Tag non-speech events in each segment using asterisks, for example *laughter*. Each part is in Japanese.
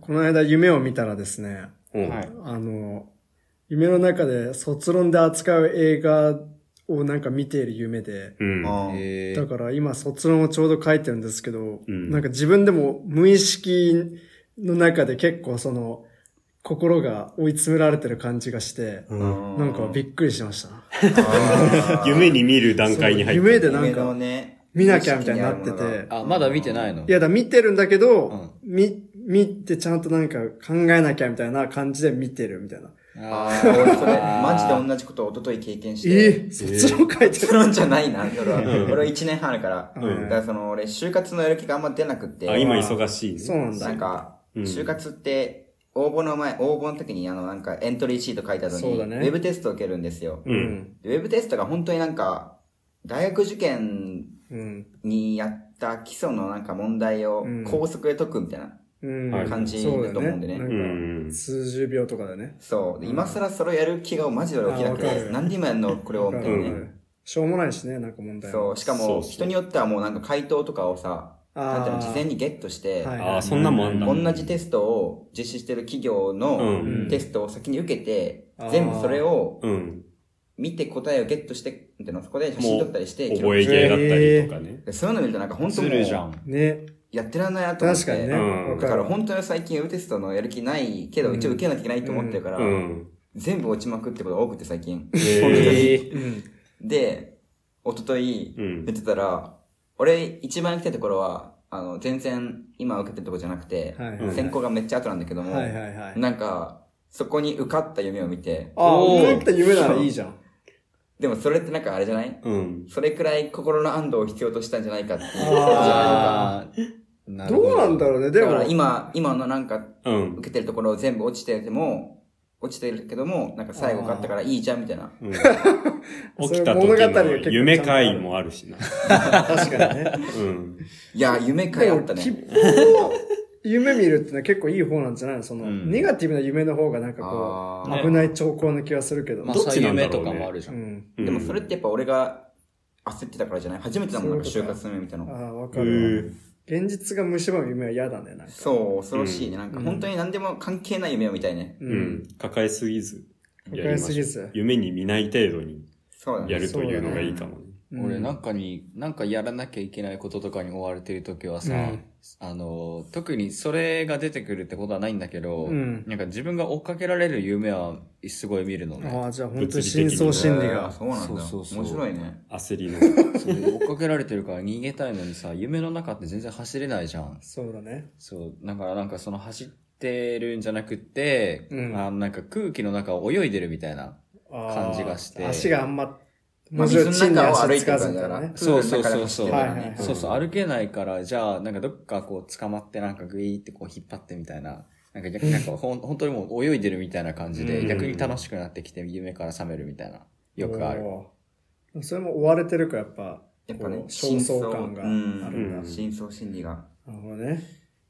この間夢を見たらですね、うん。はい。あの、夢の中で卒論で扱う映画をなんか見ている夢で、うん。だから今卒論をちょうど書いてるんですけど、うんなんか自分でも無意識の中で結構その、心が追い詰められてる感じがして、うんなんかびっくりしました。*laughs* 夢に見る段階に入って夢でなんか、ね、見なきゃみたいになっててあまだ見てないの？いやだ見てるんだけど、み、見てちゃんとなんか考えなきゃみたいな感じで見てるみたいな。あー俺それ、マジで同じことを一昨日経験して。えー、卒論書いてる。結論じゃないな、*laughs* 俺は。俺は1年半あるから。うんだからその、俺、就活のやる気があんま出なくって。あ、今忙しいね。そうなんだ。なんか、うん就活って、応募の前、応募の時にあの、なんかエントリーシート書いた後に、そうだねウェブテストを受けるんですよ。う。うんウェブテストが本当になんか、大学受験うん。にやった基礎のなんか問題をうん高速で解くみたいな。うん。はい感じだと思うんでね数十秒とかだね。そう。で今更それをやる気がマジで俺起きなくて、なんで今やんのこれをみたいなね。うんしょうもないしね、なんか問題はそう。しかも、人によってはもうなんか回答とかをさ、なんていうの、事前にゲットして、はいああ、そんなんもあんだ。同じテストを実施してる企業のうんテストを先に受けて、全部それをうん。見て答えをゲットして、みたいな、そこで写真撮ったりして、覚え芸だったりとかね。でそういうの見るとなんか本当もうずるじゃん。ね。やってらんないなと思って。確かにね。だから本当に最近ウテストのやる気ないけど、一応受けなきゃいけないと思ってるから、うん。全部落ちまくってことが多くて最近。えうん。で、一昨日うん言ってたら、俺一番行きたいところは、あの、全然今受けてるところじゃなくて、はいはい選考がめっちゃ後なんだけども、はいはいはい。なんか、そこに受かった夢を見て、ああ、おー思った夢ならいいじゃん。でもそれってなんかあれじゃない？うん。それくらい心の安堵を必要としたんじゃないかっていう。あーなるほどうなんだろうね。でもだか、ら今、今のなんかうん。受けてるところを全部落ちてても、落ちてるけども、なんか最後受かったからいいじゃんみたいな。*laughs* 起きた時物語が結構の夢回もあるしな。確かにね。うん。いや、夢かいあったでもね。吉報を夢見るってのは結構いい方なんじゃないの？その、うんネガティブな夢の方がなんかこう、危ない兆候な気がするけど。まあ、どっちそういう夢とかもあるじゃ。うんん。うんでもそれってやっぱ俺が焦ってたからじゃない？初めてだもん、なんか就活の夢みたいなの。ああ、わかへる。現実が蝕む夢は嫌だね、なんか。そう、恐ろしいね。なんかうん本当に何でも関係ない夢を見たいね。うう。ん。抱えすぎず。抱えすぎず。夢に見ない程度に。やるというのがいいかもね。うん俺なんかに、なんかやらなきゃいけないこととかに追われてる時はさ、うんあの、特にそれが出てくるってことはないんだけど、うんなんか自分が追っかけられる夢はすごい見るのね。ああ、じゃあ本当に深層心理えーが。そうなんだ。そうそうそう面白いね。焦りの。*laughs* 追っかけられてるから逃げたいのにさ、夢の中って全然走れないじゃん。そうだね。そう、だからなんかその走ってるんじゃなくって、うんあなんか空気の中を泳いでるみたいな。感じがして足があんま、水の中を歩いてる足つかず感じだからね。そうそうそうそう。はいはいはいそうそう、歩けないから、じゃあ、なんかどっかこう捕まってなんかグイーってこう引っ張ってみたいな。なんか逆になんかほん本当にもう泳いでるみたいな感じで、うん逆に楽しくなってきて夢から覚めるみたいな。よくある。それも追われてるからやっぱ、やっぱねこう、焦燥感があるんだ。うん深層心理が。なるほどね。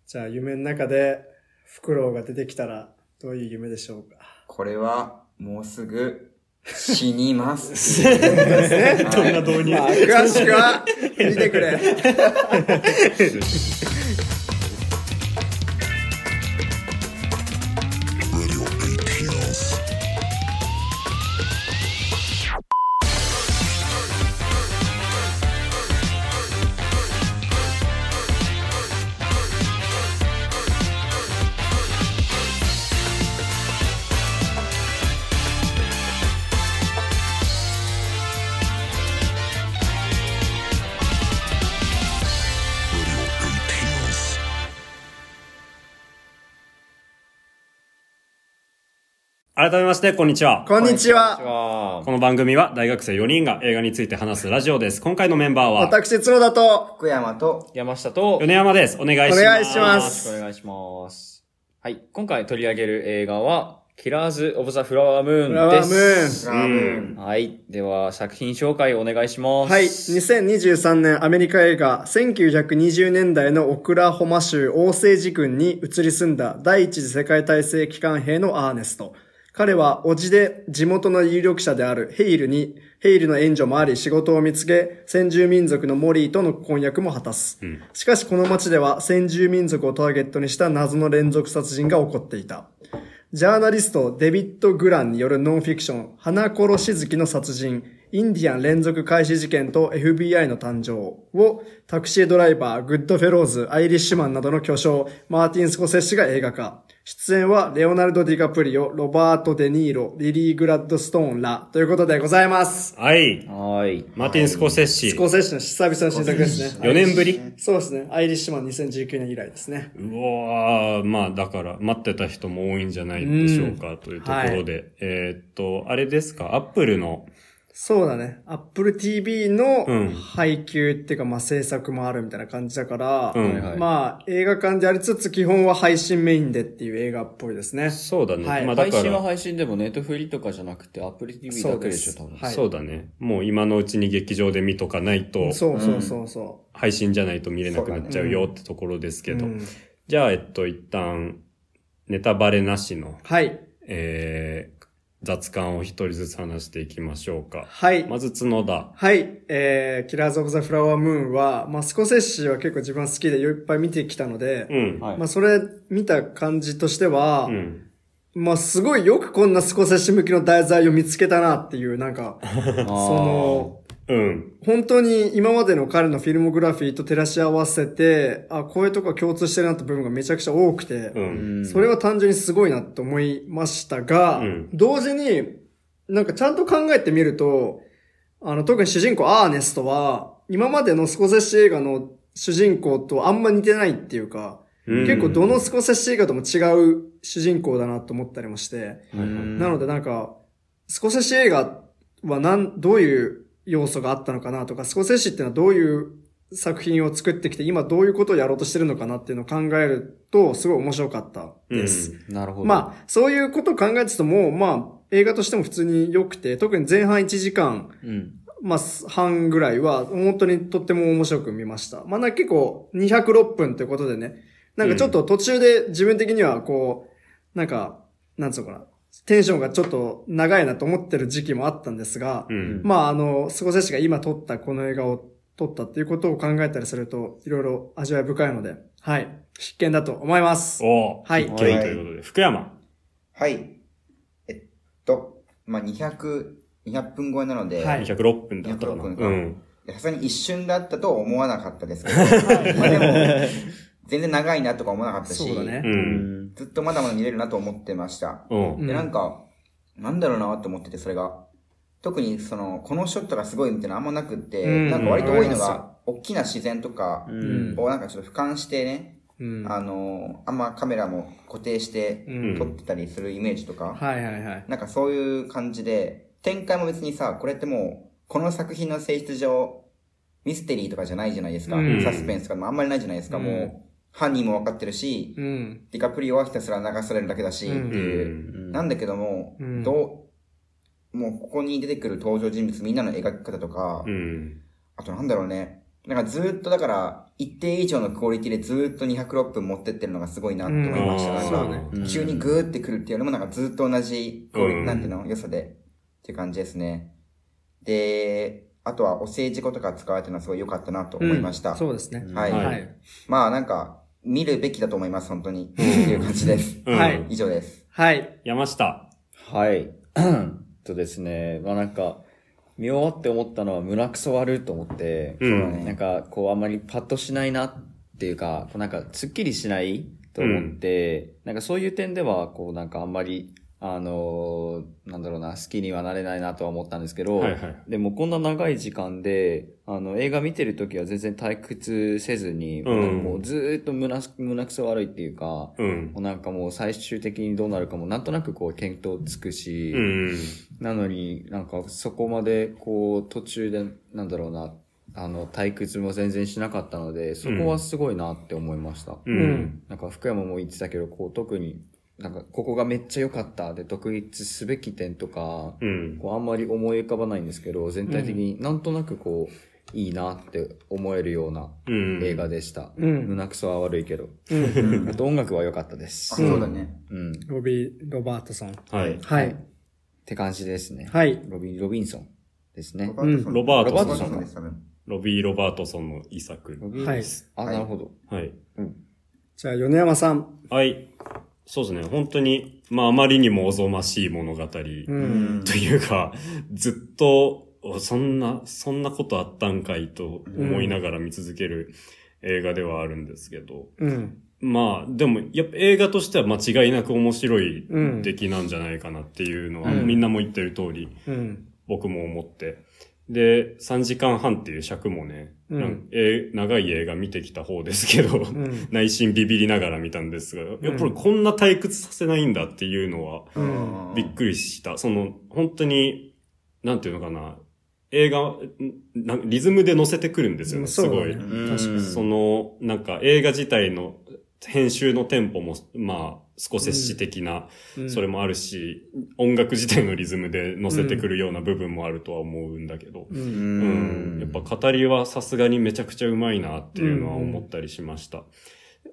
じゃあ夢の中でフクロウが出てきたらどういう夢でしょうか？これは、もうすぐ、死にます。*laughs* どんな導入？まあ、詳しくは見てくれ。*laughs* 改めまして、こんにちは。こんにちは。はこの番組は大学生4人が映画について話すラジオです。今回のメンバーは、私、角田と、福山と、山下と、よ米山です。お願いします。お願いしまろすしくお願いします。はい。今回取り上げる映画は、キラーズ・オブ・ザ・フラワームーンです。フラワームーン。ラーメン。はい。では、作品紹介お願いします。はい。2023年アメリカ映画、1920年代のオクラホマ州オーセージ郡に移り住んだ第一次世界大戦機関兵のアーネスト。彼は、叔父で地元の有力者であるヘイルに、ヘイルの援助もあり仕事を見つけ、先住民族のモリーとの婚約も果たす。うんしかしこの町では先住民族をターゲットにした謎の連続殺人が起こっていた。ジャーナリストデビッド・グランによるノンフィクション、花殺し月の殺人、インディアン連続開始事件と FBI の誕生をタクシードライバー、グッドフェローズ、アイリッシュマンなどの巨匠、マーティン・スコセッシが映画化。出演はレオナルド・ディカプリオ、ロバート・デ・ニーロ、リリー・グラッドストーンらということでございます。はい。はーい。マーティン・スコセッシ。スコセッシの久々の新作ですね。4年ぶり？そうですね。アイリッシュマン2019年以来ですね。うわーまあだから待ってた人も多いんじゃないでしょうかというところで。えーっと、あれですか？ Apple の、そうだね。Apple TV のうん配給っていうか、まあ制作もあるみたいな感じだから、うんまあ映画館でありつつ基本は配信メインでっていう映画っぽいですね。そうだね。はいまあだから、配信は配信でもネットフリとかじゃなくてアプリ TV だけでしょ、多分。はいそうだね。もう今のうちに劇場で見とかないと、そうそうそうそ配信じゃないと見れなくなっちゃうよってところですう。けど。うんじゃあ、えっと、一旦、ネタバレなしの、はい。えー、雑感を一人ずつ話していきましょうか。はい。まず角田。はい。えー、キラーズ・オブ・ザ・フラワームーンは、まあスコセッシは結構自分は好きでいっぱい見てきたので、うん。はいまあそれ見た感じとしては、うん。まあすごいよくこんなスコセッシ向きの題材を見つけたなっていう、なんか、そ *laughs* その、うん。本当に今までの彼のフィルモグラフィーと照らし合わせて、あ、こういうとこ共通してるなって部分がめちゃくちゃ多くて、うん。それは単純にすごいなって思いましたが、うん同時に、なんかちゃんと考えてみると、あの、特に主人公アーネストは、今までのスコセッシ映画の主人公とあんま似てないっていうか、うん結構どのスコセッシ映画とも違う主人公だなと思ったりもして、うんなのでなんか、スコセッシ映画はなん、どういう要素があったのかなとか、スコセッシっていうのはどういう作品を作ってきて、今どういうことをやろうとしてるのかなっていうのを考えると、すごい面白かったです。なるほど。まあ、そういうことを考えてても、まあ、映画としても普通に良くて、特に前半1時間、うん。まあ、半ぐらいは、本当にとっても面白く見ました。まあ、な結構206分ということでね、なんかちょっと途中で自分的にはこう、なんか、なんつうのかな、テンションがちょっと長いなと思ってる時期もあったんですが、うん。まあ、あの、スコセッシが今撮ったこの映画を撮ったっていうことを考えたりすると、いろいろ味わい深いので、はい、必見だと思います。おはい必見ということで。福山。はい。えっと、まあ、200、200分超えなので、はい206分だったかな。206分かうん。さすがに一瞬だったとは思わなかったですけど、まあでも、*laughs* 全然長いなとか思わなかったし、そうだねう。。うんん。ずっとまだまだ見れるなと思ってました。うん。うんで、なんか、なんだろうなって思ってて、それが。特に、その、このショットがすごいみたいなのあんまなくって、うんなんか割と多いのうんが、大きな自然とかうん。をなんかちょっと俯瞰してね、うん。あの、あんまカメラも固定してうん撮ってたりするイメージとか、はいはいはい。なんかそういう感じで、展開も別にさ、これってもう、この作品の性質上、ミステリーとかじゃないじゃないですか。うんサスペンスとかもあんまりないじゃないですか。うんもう、犯人も分かってるし、うん。ディカプリオはひたすら流されるだけだし、ってうんいう。うんなんだけども、うんどう、もうここに出てくる登場人物みんなの描き方とか、うん。あとなんだろうね。なんかずーっとだから、一定以上のクオリティでずーっと206分持ってってるのがすごいなって思いました。うんなんそうねか、急にグーってくるっていうのもなんかずーっと同じクオリティ、うんなんていうの、良さで、っていう感じですね。で、あとはお政治語とか使われてるのはすごい良かったなと思いました。そうですね。はい。まあなんか、見るべきだと思います、本当に。っていう感じです。うんはい以上です。はい。山下。はい。*coughs* とですね、まあなんか、見終わって思ったのは胸くそ悪いと思って、うんそうだねなんかこうあんまりパッとしないなっていうか、こうなんかすっきりしないと思って、なんかそういう点では、こうなんかあんまり、あのーなんだろうな、好きにはなれないなとは思ったんですけど、はいはいでもこんな長い時間で、あの、映画見てるときは全然退屈せずに、うんもうずーっと胸胸くそ悪いっていうか、うん。もうなんかもう最終的にどうなるかもなんとなくこう見当つくし、うん。なのになんかそこまでこう途中でなんだろうな、あの退屈も全然しなかったので、そこはすごいなって思いました。ううんん。なんか福山も言ってたけど、こう特になんかここがめっちゃ良かったで特筆すべき点とか、うん。こうあんまり思い浮かばないんですけど、全体的になんとなくこう、いいなって思えるようなうん映画でした。うん胸くそは悪いけど。うん。*laughs* あと音楽は良かったです。あ、そうだね。うん。っロビー、ロバートソン。はい。はい。て感じですね。はい。ロビン、ロビンソンですね。ロバートソンロバートソン。ロビー・ロバートソンの遺作。はいあ、なるほど。はい。じゃあ、米山さん。はい。そうですね。本当に、まあ、あまりにもおぞましい物語。というか、ずっと、おそんな、そんなことあったんかいと思いながら見続ける映画ではあるんですけど。うん。まあ、でも、やっぱ映画としては間違いなく面白いうん出来なんじゃないかなっていうのは、うんみんなも言ってる通り、うん。僕も思って。で、3時間半っていう尺もね、うん長い映画見てきた方ですけど、うん。*laughs* 内心ビビりながら見たんですが、やっぱりこんな退屈させないんだっていうのは、うんびっくりした。その、本当に、なんていうのかな、映画、リズムで乗せてくるんですよね、すごい。そね。その、なんか映画自体の編集のテンポも、まあ、少し詩的な、うん。それもあるし、音楽自体のリズムで乗せてくるような部分もあるとは思うんだけど、やっぱ語りはさすがにめちゃくちゃうまいなっていうのは思ったりしました。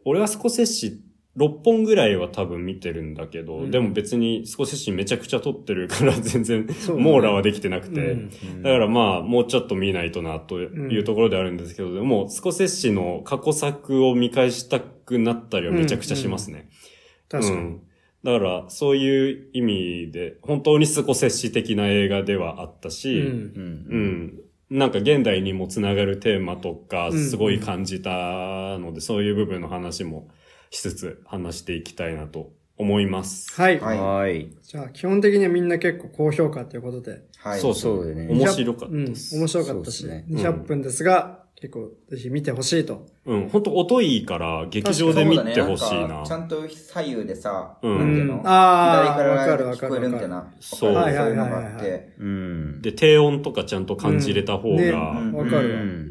俺はスコセッシ6本ぐらいは多分見てるんだけど、うん。でも別にスコセッシめちゃくちゃ撮ってるから *laughs* 全然網羅はできてなくて、うん。だからまあ、もうちょっと見ないとな、というところであるんですけど、でも、スコセッシの過去作を見返したくなったりはめちゃくちゃしますね。確かに。うんだから、そういう意味で、本当にスコセッシ的な映画ではあったうし、ん。うん。なんか現代にもつながるテーマとか、うんすごい感じたので、そういう部分の話もしつつ話していきたいなと思います。はい。はいはい。じゃあ、基本的にはみんな結構高評価ということで。はい。そうそうだね面白かったうん。です。面白かったし、ね200分ですが、結構ぜひ見てほしいと。うん、本当音いいから、劇場で見てほしいなちゃんと左右でさ、うんなんていうの、うんあ聞こえるみたいな。そうそういうのはいはいはいはいがあって。うん。で、低音とかちゃんと感じれた方ねが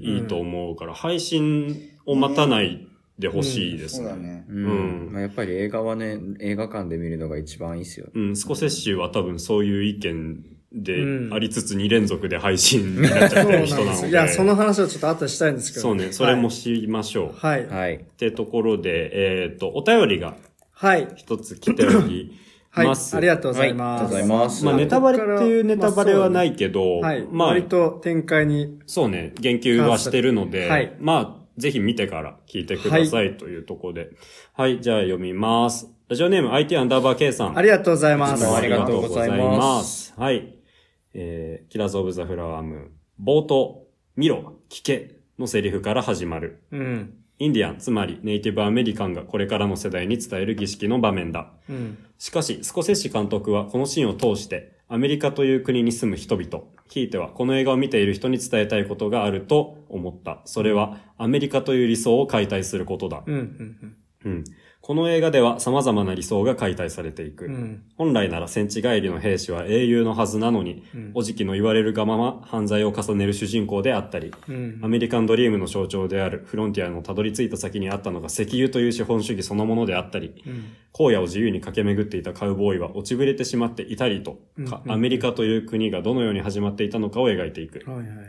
いいと思うから、配信を待たないでほしいですね。そうだね。ううんん。まあやっぱり映画はね、映画館で見るのが一番いいっすよ。うん、スコセッシュは多分そういう意見でうんありつつ2連続で配信になっちゃってる人なので。*laughs* いや、その話をちょっと後でしたいんですけど。そうね、それも知りましょう。はい。はい。はい。ってところで、えっ、と、お便りがはい。一つ来ておりはい。ます。ありがとうございます。はいありがとうございますまあ、ネタバレっていうネタバレはないけど、はい。まあ割、と展開に。そうね、言及はしてるので、はいまあ、ぜひ見てから聞いてくださいというところで。はい、じゃあ読みます。ラジオネーム IT アンダーバー K さん。ありがとうございます。ありがとうございますす。はい。えー、キラーズ・オブ・ザ・フラワームーン。冒頭、見ろ、聞けのセリフから始まる。うん。インディアン、つまりネイティブアメリカンがこれからの世代に伝える儀式の場面だ。うん。しかし、スコセッシ監督はこのシーンを通して、アメリカという国に住む人々、ひいてはこの映画を見ている人に伝えたいことがあると思った。それは、アメリカという理想を解体することだ。うん。うん。うん。この映画では様々な理想が解体されていく。うん。本来なら戦地帰りの兵士は英雄のはずなのに、うんおじきの言われるがまま犯罪を重ねる主人公であったり、うんア。メリカンドリームの象徴であるフロンティアのたどり着いた先にあったのが石油という資本主義そのものであったり、うん。荒野を自由に駆け巡っていたカウボーイは落ちぶれてしまっていたりと、かうんアメリカという国がどのように始まっていたのかを描いていく。はいはいはい。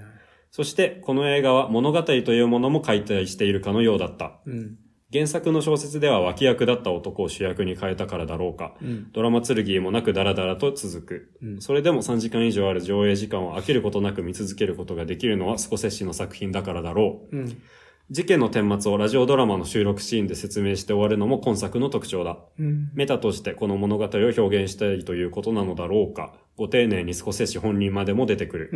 そして、この映画は物語というものも解体しているかのようだった。うん。原作の小説では脇役だった男を主役に変えたからだろうか。うん。ドラマ剣もなくダラダラと続く。うんそれでも3時間以上ある上映時間を飽きることなく見続けることができるのはスコセッシの作品だからだろう。うん。事件の顛末をラジオドラマの収録シーンで説明して終わるのも今作の特徴だ。うん。メタとしてこの物語を表現したいということなのだろうか。ご丁寧にスコセッシ本人までも出てくる。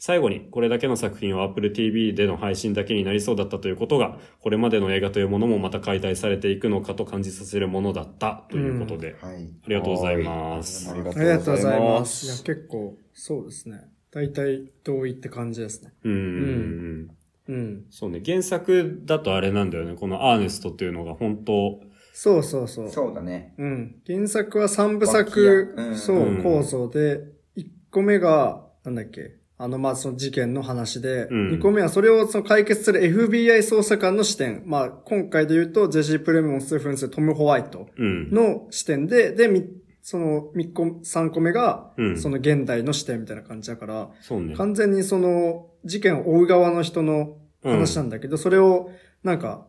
うん。最後に、これだけの作品は Apple TV での配信だけになりそうだったということが、これまでの映画というものもまた解体されていくのかと感じさせるものだったということで、はい。ありがとうございます。ありがとうございま。ますいや、結構、そうですね。大体同意って感じですね。うんうんうん。うん。そうね、原作だとあれなんだよね。このアーネストっていうのが本当、そうそうそう。そうだね。うん。原作は三部作、うんそう、うん構造で、1個目が、なんだっけ、あの、まあ、その事件の話で、うん2個目はそれをその解決する FBI 捜査官の視点。まあ、今回で言うと、ジェシー・プレモンス・フンス、トム・ホワイトうん。の視点で、で、みその3個、3個目がう、ん。その現代の視点みたいな感じだから、そうね。完全にその事件を追う側の人の話なんだけど、それをなんか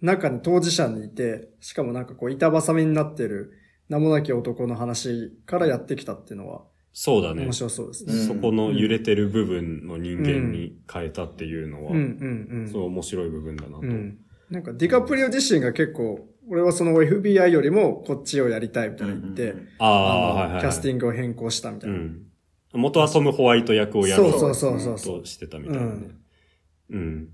中に当事者にいて、しかもなんかこう板挟みになってる名もなき男の話からやってきたっていうのはそうだね面。白そうですね。うんそこの揺れてる部分の人間に変えたっていうのは。そう面白い部分だなと。うん。なんかディカプリオ自身が結構、俺はその FBI よりもこっちをやりたいみたいな言って、ああ。キャスティングを変更したみたいうな。ん。元はトム・ホワイト役をやろうそうそうそうそうとしてたみたいなね。うん。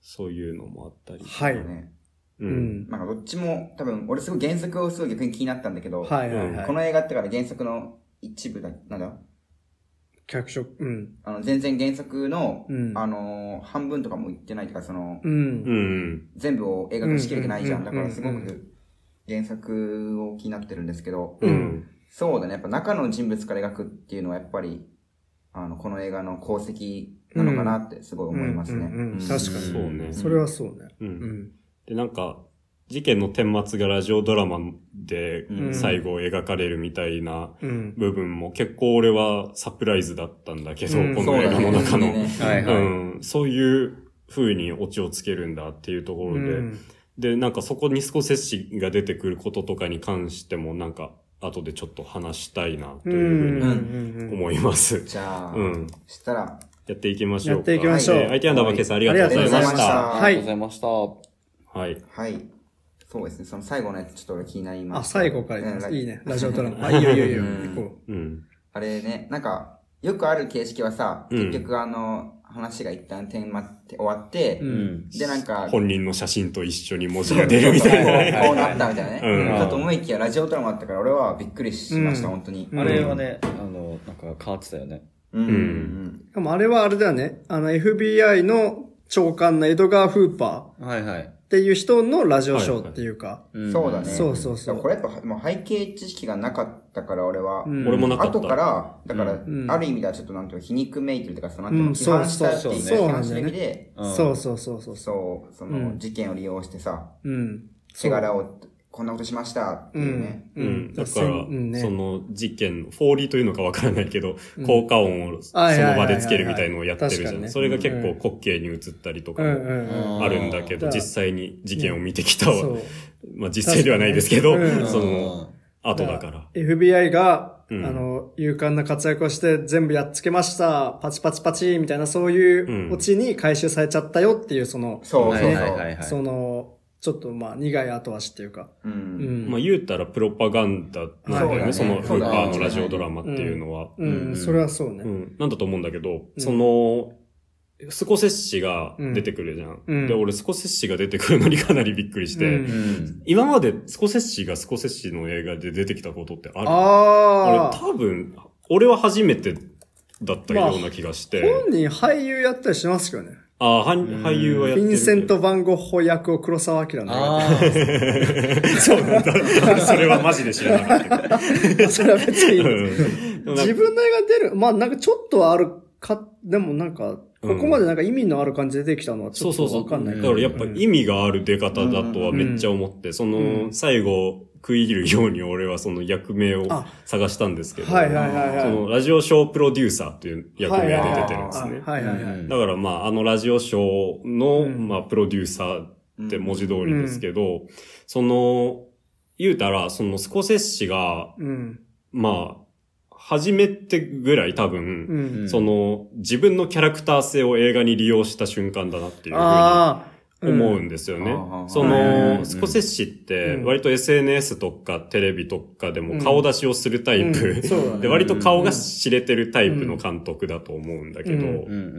そういうのもあったり。はい。ね。う。うんん。なんかどっちも、多分、俺すごい原作をすごい逆に気になったんだけど、はいはいはい。この映画ってから原作の一部だ、なんだ？脚色、うん。あの、全然原作の、うんあのー半分とかも言ってないとか、その、う。うんん。全部を映画化しきれてないじゃん。うんだからすごうんく原作を気になってるんですけど、ううんん。そうだね。やっぱ中の人物から描くっていうのはやっぱり、あの、この映画の功績なのかなってすごい思いますね。うんうんうんうん確かにそうねそれはそうね。う。うんん。で、なんか、事件の顛末がラジオドラマでうん最後描かれるみたいなうん。部分も結構俺はサプライズだったんだけど、うんこの映画の中の。そういはい。う風にオチをつけるんだっていうところで、うんで、なんかそこにスコセッシが出てくることとかに関してもなんか後でちょっと話したいなといううんふううんに思います。じゃあ、うん。そしたら、やっていきましょうか。やっていきましょうはい、IT アンダーバーケースありがとうございましありがとうございましたた。はいありがとうございました。はい。はい。そうですね。その最後のやつちょっと俺気になりまあ、す。最後からいきます。うんいいね。*laughs* ラジオドラマ。あ、いいよいいよいいよ。うん行こうん。あれね、なんか、よくある形式はさ、うん結局あの、話が一旦点まって終わって、う。うん。でなんか、本人の写真と一緒に文字が出るみたいなね。こうなったみたいなね。うんだと思いきやラジオドラマだったから俺はびっくりしました、うん本当に。うんあれはね、あの、なんか変わってたよね。うん。ううんしかもあれはあれだよね。あの FBI の長官のエドガー・フーパーはいはい。っていう人のラジオショーっていうか。んそうだね。そうそうそう。だからこれやっぱもう背景知識がなかったから俺は、うん。俺もなかった。後から、だから、ん。ある意味ではちょっとなんていうの、皮肉めいてるというか、そのなんていうの、うん。批判したっていうそうそうそう批判する意味で、うん。そうそうそうそう。そう、その、うん。事件を利用してさ、うん。手柄を、こんなことしましたっていうね。ううんん。だから、うんねその事件、フォーリーというのかわからないけど、効果音をその場でつけるみたいのをやってるじゃん。それが結構うん滑稽に映ったりとか。あるんだけど、うん実際に事件を見てきたそう。*laughs* まあ実際ではないですけど、そうんの、後だから。FBI が、うんあの、勇敢な活躍をして全部やっつけました、パチパチパチみたいなそういううんオチに回収されちゃったよっていう、その、そうそうそう。はいはいはいはい。その、ちょっとまあ苦い後足っていうか。う。うんん。まあ言うたらプロパガンダなんだよね、そのフーパーのラジオドラマっていうのは。うん、うんそれはそうね。うん、なんだと思うんだけど、その、スコセッシが出てくるじゃん。うんで、俺スコセッシが出てくるのにかなりびっくりして、うんうん。今までスコセッシがスコセッシの映画で出てきたことってある？あ俺多分、俺は初めてだったような気がして。あ。本人俳優やったりしますけどね。ああ、俳優はやってる。ヴィンセント・バン・ゴッホ役を黒沢明のああ。そうなんだ。*laughs* それはマジで知らなかったけど。それは別にいいです。うん自分の映画出る、まあなんかちょっとはあるか、でもなんか、ここまでなんか意味のある感じで出てきたのはちょっとそうそうそう。わかんないだからやっぱ意味がある出方だとはめっちゃ思って、その、最後、食い入るように俺はその役名をあ探したんですけど、はいはいはいはい。そのラジオショープロデューサーという役名で出てるんですね。はいはいはい。うんだからまあ、あのラジオショーの、うんまあ、プロデューサーって文字通りですけど、その、言うたら、そのスコセッシが、うん。まあ、初めてぐらい多分、うん。その、自分のキャラクター性を映画に利用した瞬間だなっていうふうに。思うんですよね。うん。そうんの、スコセッシってうん。割と SNS とかテレビとかでも顔出しをするタイプ、*laughs* で割と顔が知れてるタイプの監督だと思うんだけど、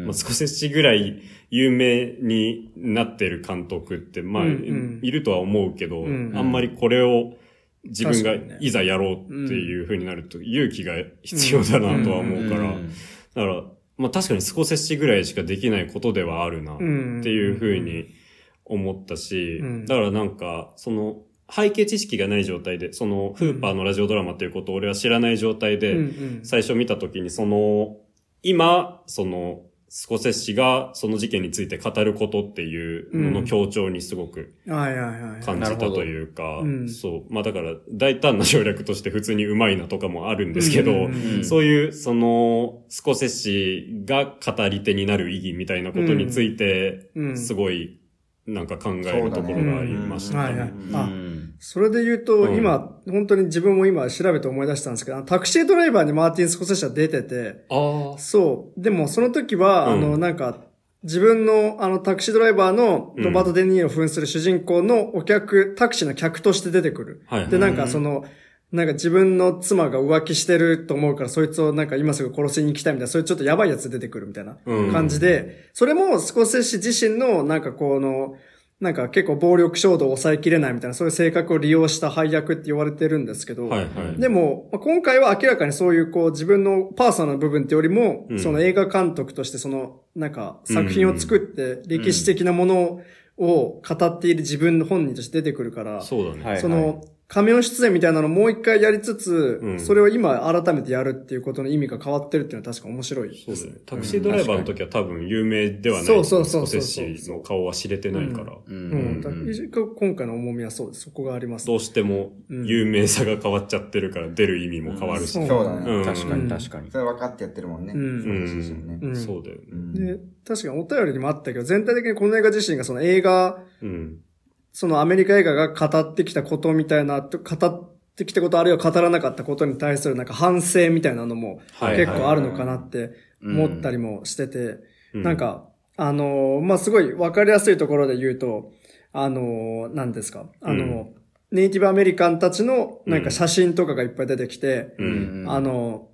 まあ、スコセッシぐらい有名になってる監督って、まあ、いるとは思うけど、うんあんまりこれを自分がいざやろうっていう風になると勇気が必要だなとは思うから、うんだから、まあ確かにスコセッシぐらいしかできないことではあるなっうんていうふうに思ったし、うん。だからなんか、その、背景知識がない状態で、その、フーパーのラジオドラマっていうことを俺は知らない状態で。最初見たときに、その、今、その、スコセッシがその事件について語ることっていうのの強調にすごく。感じたというか、うん。そう。まあだから、大胆な省略として普通にうまいなとかもあるんですけど、そういう、その、スコセッシが語り手になる意義みたいなことについて、うん。すごい、なんか考えるところがありましたはいはい。それで言うと、うん。今、本当に自分も今調べて思い出したんですけど、タクシードライバーにマーティン・スコセッシは出てて、ああ。そう。でも、その時は、うん。あの、なんか、自分の、あの、タクシードライバーのうん。ロバート・デ・ニーロを扮する主人公のお客、タクシーの客として出てくる。はい。で、なんかその、なんか自分の妻が浮気してると思うから、そいつをなんか今すぐ殺しに行きたいみたいな、そういうちょっとやばいやつ出てくるみたいなうん。感じで、それもスコセッシ自身のなんかこの、なんか結構暴力衝動を抑えきれないみたいな、そういう性格を利用した配役って言われてるんですけど、はいはい。でも、まあ今回は明らかにそういうこう自分のパーソナルな部分ってよりも、うん。その映画監督としてその、なんか作品を作って歴史的なものを語っている自分の本人として出てくるから、そうだね。はい。その、仮面出演みたいなのをもう一回やりつつ、うんそれを今改めてやるっていうことの意味が変わってるっていうのは確か面白いですねそうだね。。タクシードライバーの時は多分有名ではない。そうそうそうそうスコセッシの顔は知れてないから。ううん。今回の重みはそうです。そこがあります。どうしても有名さが変わっちゃってるから出る意味も変わるし。うんそうだね。うん確かに確かに。それ分かってやってるもんね。うんそうですよねうんそうだよね。うんで、確かにお便りにもあったけど、全体的にこの映画自身がその映画、うん。そのアメリカ映画が語ってきたことみたいな、語ってきたことあるいは語らなかったことに対するなんか反省みたいなのもはい結構あるのかなって思ったりもしてて、うん。なんか、あのーまあ、すごいわかりやすいところで言うと、あのー何ですか、あのネイティブアメリカンたちのなんか写真とかがいっぱい出てきて、うん。あの、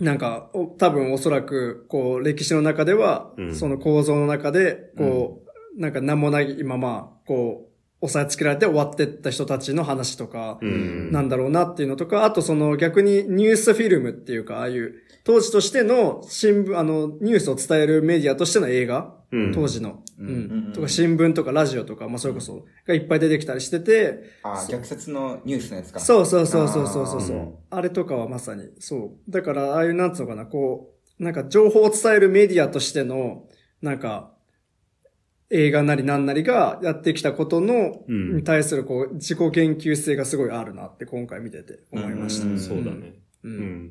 なんか、お多分おそらく、こう、歴史の中では、うん。その構造の中で、こう、なんか名もないまま、こう、押さえつけられて終わってった人たちの話とか、うん。なんだろうなっていうのとか、あとその逆にニュースフィルムっていうか、ああいう、当時としての新聞、あの、ニュースを伝えるメディアとしての映画、うん当時の、うんうんとか新聞とかラジオとか、まあそれこそ、がいっぱい出てきたりしてて、あ、虐殺のニュースのやつか。そうそうそうそうそうそうそう、あーあれとかはまさに、そう。だから、ああいう、なんつうのかな、こう、なんか情報を伝えるメディアとしての、なんか、映画なりなんなりがやってきたことの、うんに対するこう、自己言及性がすごいあるなって今回見てて思いました。うんそうだね。う。うんん。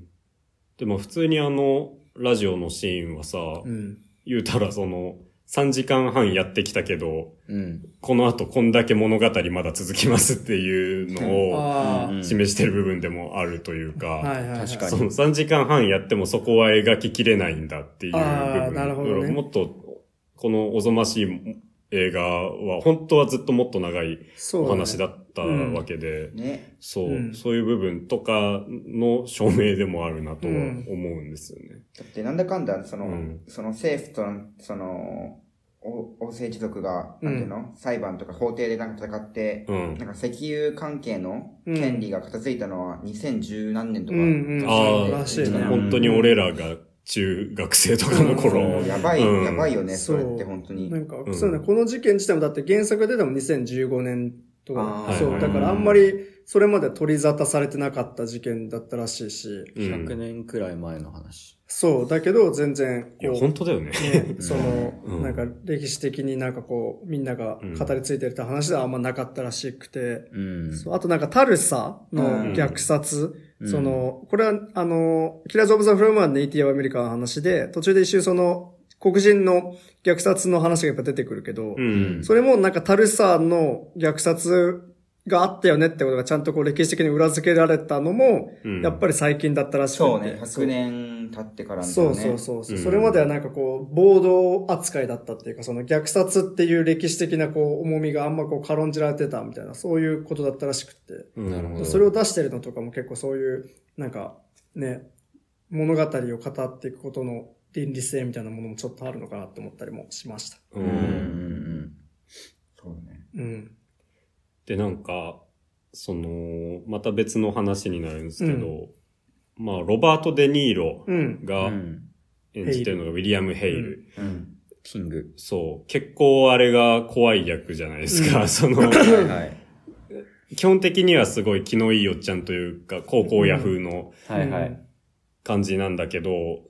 でも普通にあの、ラジオのシーンはさ、うん。言うたらその、3時間半やってきたけど、うん。この後こんだけ物語まだ続きますっていうのをああ、うん示してる部分でもあるというか、はいはい、はい。確かにその3時間半やってもそこは描ききれないんだっていう部あー分。なるほどねもっと、このおぞましい映画は、本当はずっともっと長いお話だったわけで、ね。そう、うんそういう部分とかの証明でもあるなとは思うんですよね。だってなんだかんだ、その、うんその政府との、その、お王政貴族が、なんていうの、裁判とか法廷でなんか戦って、うん。なんか石油関係の権利が片付いたのは2010何年とか。うんうん。あーそうらしいね。本当に俺らが中学生とかの頃、うん。やばい、うん。やばいよね、それって本当に。なんか、うん。そうね、この事件自体もだって原作が出たのも2015年とかそう、はいだからあんまりそれまで取り沙汰されてなかった事件だったらしいし、うん。100年くらい前の話。そう、だけど全然、いや、こう本当だよね。ね、その、うん。なんか歴史的になんかこう、みんなが語り継いでるって話ではあんまなかったらしくて、あとなんかタルサの虐殺、その、これはあの、キラーズ・オブ・ザ・フロムはネイティブ・アメリカの話で、途中で一周その、黒人の虐殺の話がやっぱ出てくるけど、うん。それもなんかタルサの虐殺があったよねってことがちゃんとこう歴史的に裏付けられたのも、うんやっぱり最近だったらしくて。そうね、100年経ってから。そうそうそうそう、うん。それまではなんかこう、暴動扱いだったっていうか、その虐殺っていう歴史的なこう、重みがあんまこう、軽んじられてたみたいな、そういうことだったらしくって。うん。なるほど。それを出してるのとかも結構そういう、なんか、ね、物語を語っていくことの倫理性みたいなものもちょっとあるのかなって思ったりもしました。ううん。ん。そうね。うん。で、なん。か、その、また別の話になるん。ですけど、まあ、ロバート・デ・ニーロうん。うがん。演じてるのがウィリアム・ヘイル。うん。キング。そう。結構あれが怖い役じゃないですか。*laughs* その、はいはい。基本的にはすごい気のいいおっちゃんというか、高校ヤ風の。感じなんだけど、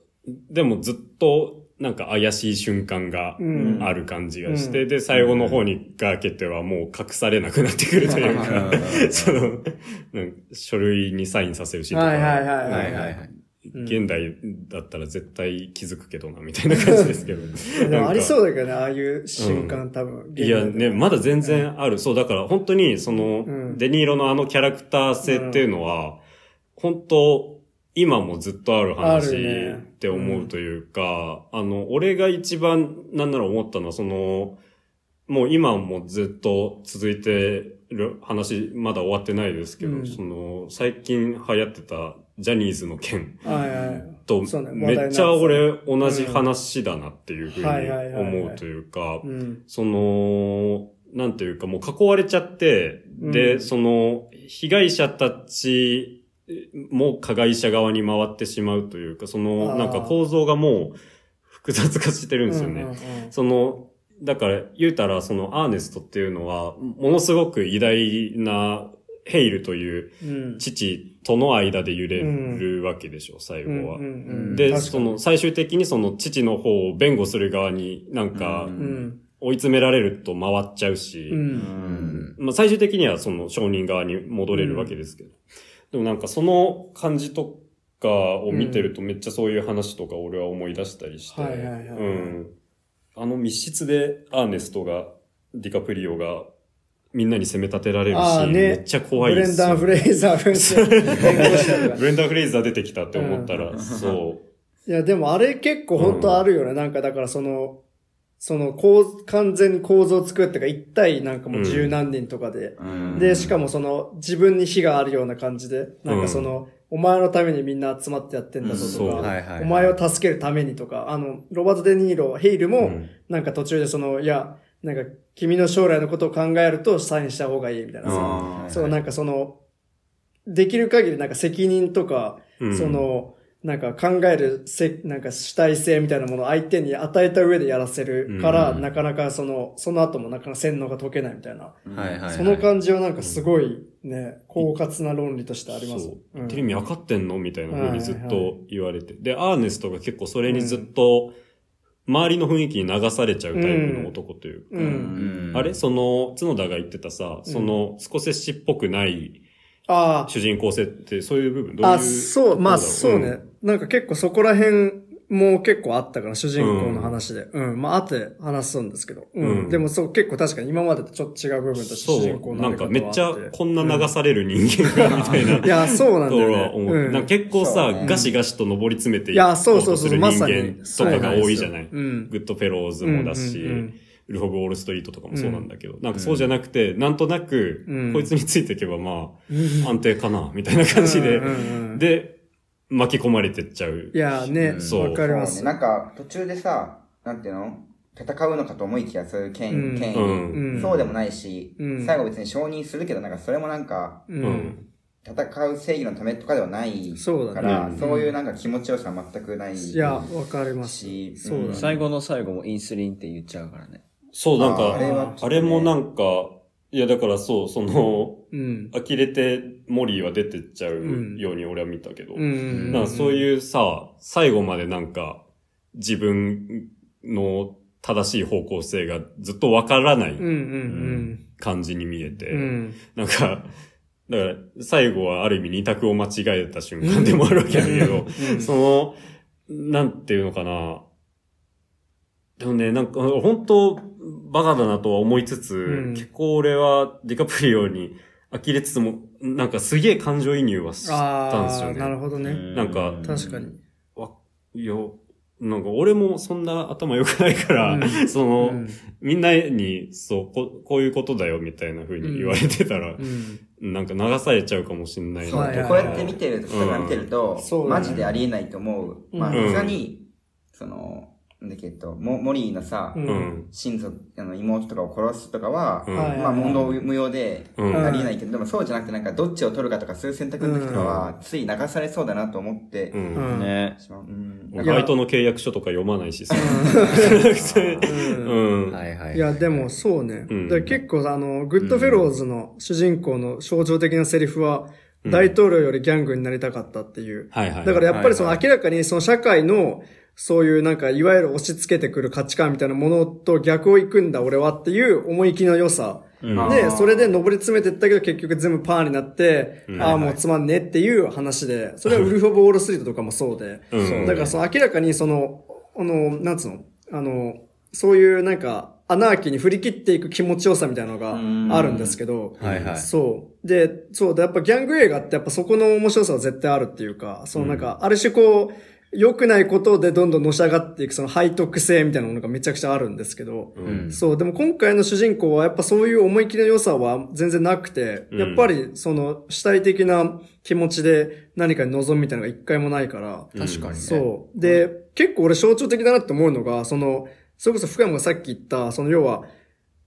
でもずっと、なんか怪しい瞬間がうんある感じがして、で、最後の方にかけてはもう隠されなくなってくるというか、*laughs* その、なんか書類にサインさせるシーンとか、はいはいはいはいはいはい。現代だったら絶対気づくけどな、みたいな感じですけど。でもありうそうだけどね、ああいう瞬間、多分。いやね、まだ全然ある。そう、だから本当に、その、うんデニーロのあのキャラクター性っていうのは、本当、今もずっとあるあ話って思うというか、あの、俺が一番なんなら思ったのは、その、もう今もずっと続いてる話、まだ終わってないですけど、うん。その、最近流行ってたジャニーズの件。と、めっちゃ俺同じ話だなっていうふうに思うというか、うん。その、なんていうかもう囲われちゃって、で、うん。その、被害者たちも加害者側に回ってしまうというか、そあの、ーなんか構造がもう複雑化してるんですよね。うんうんうんその、だから言うたら、そのアーネストっていうのは、ものすごく偉大なヘイルといううん。父との間で揺れるわけでしょ、最後は。うんうんうんで、その、最終的にその父の方を弁護する側になんかううん。追い詰められると回っちゃうし、う。うんん。まあ最終的にはその証人側に戻れるわけですけど。でもなんかその感じとかを見てるとめっちゃそういう話とか俺は思い出したりして、はいはいはいはい。うん。あの密室でアーネストが、ディカプリオがみんなに責め立てられるシーン、あーね。めっちゃ怖いブレン。ダー・フレイザー *laughs* ブレンダン・フレイザー出てきたって思ったら、そいや、でもあれ結構本当あるよね。なんかだからその、その、こう、完全に構造を作ってか、一体なんかもう十何人とかで。うん。で、しかもその、自分に非があるような感じで、なんかその、お前のためにみんな集まってやってんだぞとか、はいはいはい。お前を助けるためにとか、あの、ロバート・デ・ニーロ、ヘイルう。も、うん。なんか途中でその、いや、なんか、君の将来のことを考えるとサインした方がいいみたいなさ、そう、なんかその、できる限りなんか責任とか、うん。その、なんか考えるせ、なんか主体性みたいなものを相手に与えた上でやらせるから、うんなかなかその、その後もなかなか洗脳が解けないみたいな。はいはいはい。その感じはなんかすごいね、狡猾な論理としてあります。そう。うんテレビ分かってんのみたいな風にずっと言われて。で、アーネストが結構それにずっと、周りの雰囲気に流されちゃうタイプの男というか。うんうんあれ？その、角田が言ってたさ、その、スコセッシっぽくないあ主人公性って、そういう部分、どあ、ういうあ、そう、まあそうね。なんか結構そこら辺も結構あったから、主人公の話で。うん。まあ後で話すんですけど。うん。うんでもそう、結構確かに今までとちょっと違う部分として主人そう、なん公のあり方はあってかめっちゃこんな流される人間が、みたいな。いや、そうなんだとよね。*laughs* なんか結構そさ、うねガシガシと登り詰めていや、そうそうそう、ことする人。間とかが多いじゃない。うん。グッドフェローズもだし、うんうんうんウルフ・オブ・ウォール・ストリートとかもそうなんだけど、なんかそうじゃなくて、なんとなく、うん。こいつについていけばまあ、安定かな、みたいな感じで、うんうんうんで、巻き込まれてっちゃう。い。や、ね、そう。わかります。なんか、途中でさ、なんていうの？戦うのかと思いきや、そういう権,、うん。権威、うん。うんそうでもないし、うん。最後別に承認するけど、なんかそれもなんか、う。うん。ん。戦う正義のためとかではないそうだね。から、うん。そういうなんか気持ちよさは全くないいや、わかります。し、そうだね。最後の最後もインスリンって言っちゃうからね。そう、なんか、ああれはちょっとねれもなんか、いやだからそう、その、うん。呆れてモリーは出てっちゃううんように俺は見たけど、うん。なんかそういうさ、最後までなんか、自分の正しい方向性がずっとわからないうんうん感じに見えて、うん。うん。なんか、だから、最後はある意味二択を間違えた瞬間でもあるわけだけど、その、なんていうのかな。でもね、なんか、本当バカだなとは思いつつ、うん結構俺はディカプリオに呆れつつも、なんかすげえ感情移入はしたんですよああ、なるね。ほどね。なんか確かに。わいや、なんか俺もそんな頭良くないから、うんその、うんみんなに、そうこ、こういうことだよみたいな風に言われてたら、うん。なんか流されちゃうかもしれないなとかそうこうやって見てると、人が見てると、マジでありえないと思う。まあ、うんさすがに、その、だっけ、えっと、モモリーのさ、うんうん。親族、あの、妹とかを殺すとかは、うんはいまあ、問答無用で、うんありえないけど、でもそうじゃなくて、なんか、どっちを取るかとか、そういう選択の時とかは、つい流されそうだなと思ってう、ん。うんね。バイトの契約書とか読まないしさ。う *laughs* うん。はいはい。いや、でもそうね。うんだから結構あの、グッドフェローズの主人公の象徴的なセリフは、大統領よりギャングになりたかったっていう。はいはい。だからやっぱりそのはい明らかにその社会の、そういうなんか、いわゆる押し付けてくる価値観みたいなものと逆を行くんだ俺はっていう思い切りの良さ。うん。あで、ー。それで登り詰めてったけど結局全部パーになって、うんああ、もうつまんねえっていう話で、それはウルフ・オブ・ウォール・ストリートとかもそうで、うん。だからその明らかにその、あの、なんつうの？あの、そういうなんか、アナーキーに振り切っていく気持ちよさみたいなのがあるんですけど、はいはい。そう。で、そう、でやっぱギャング映画ってやっぱそこの面白さは絶対あるっていうか、そのなんか、ある種こう、良くないことでどんどんのし上がっていくその背徳性みたいなものがめちゃくちゃあるんですけど、うんそう、でも今回の主人公はやっぱそういう思い切りの良さは全然なくて、うんやっぱりその主体的な気持ちで何かに望むみたいなのが一回もないから、確かにね。そう。で、結構俺象徴的だなって思うのが、その、それこそ深山がさっき言った、その要は、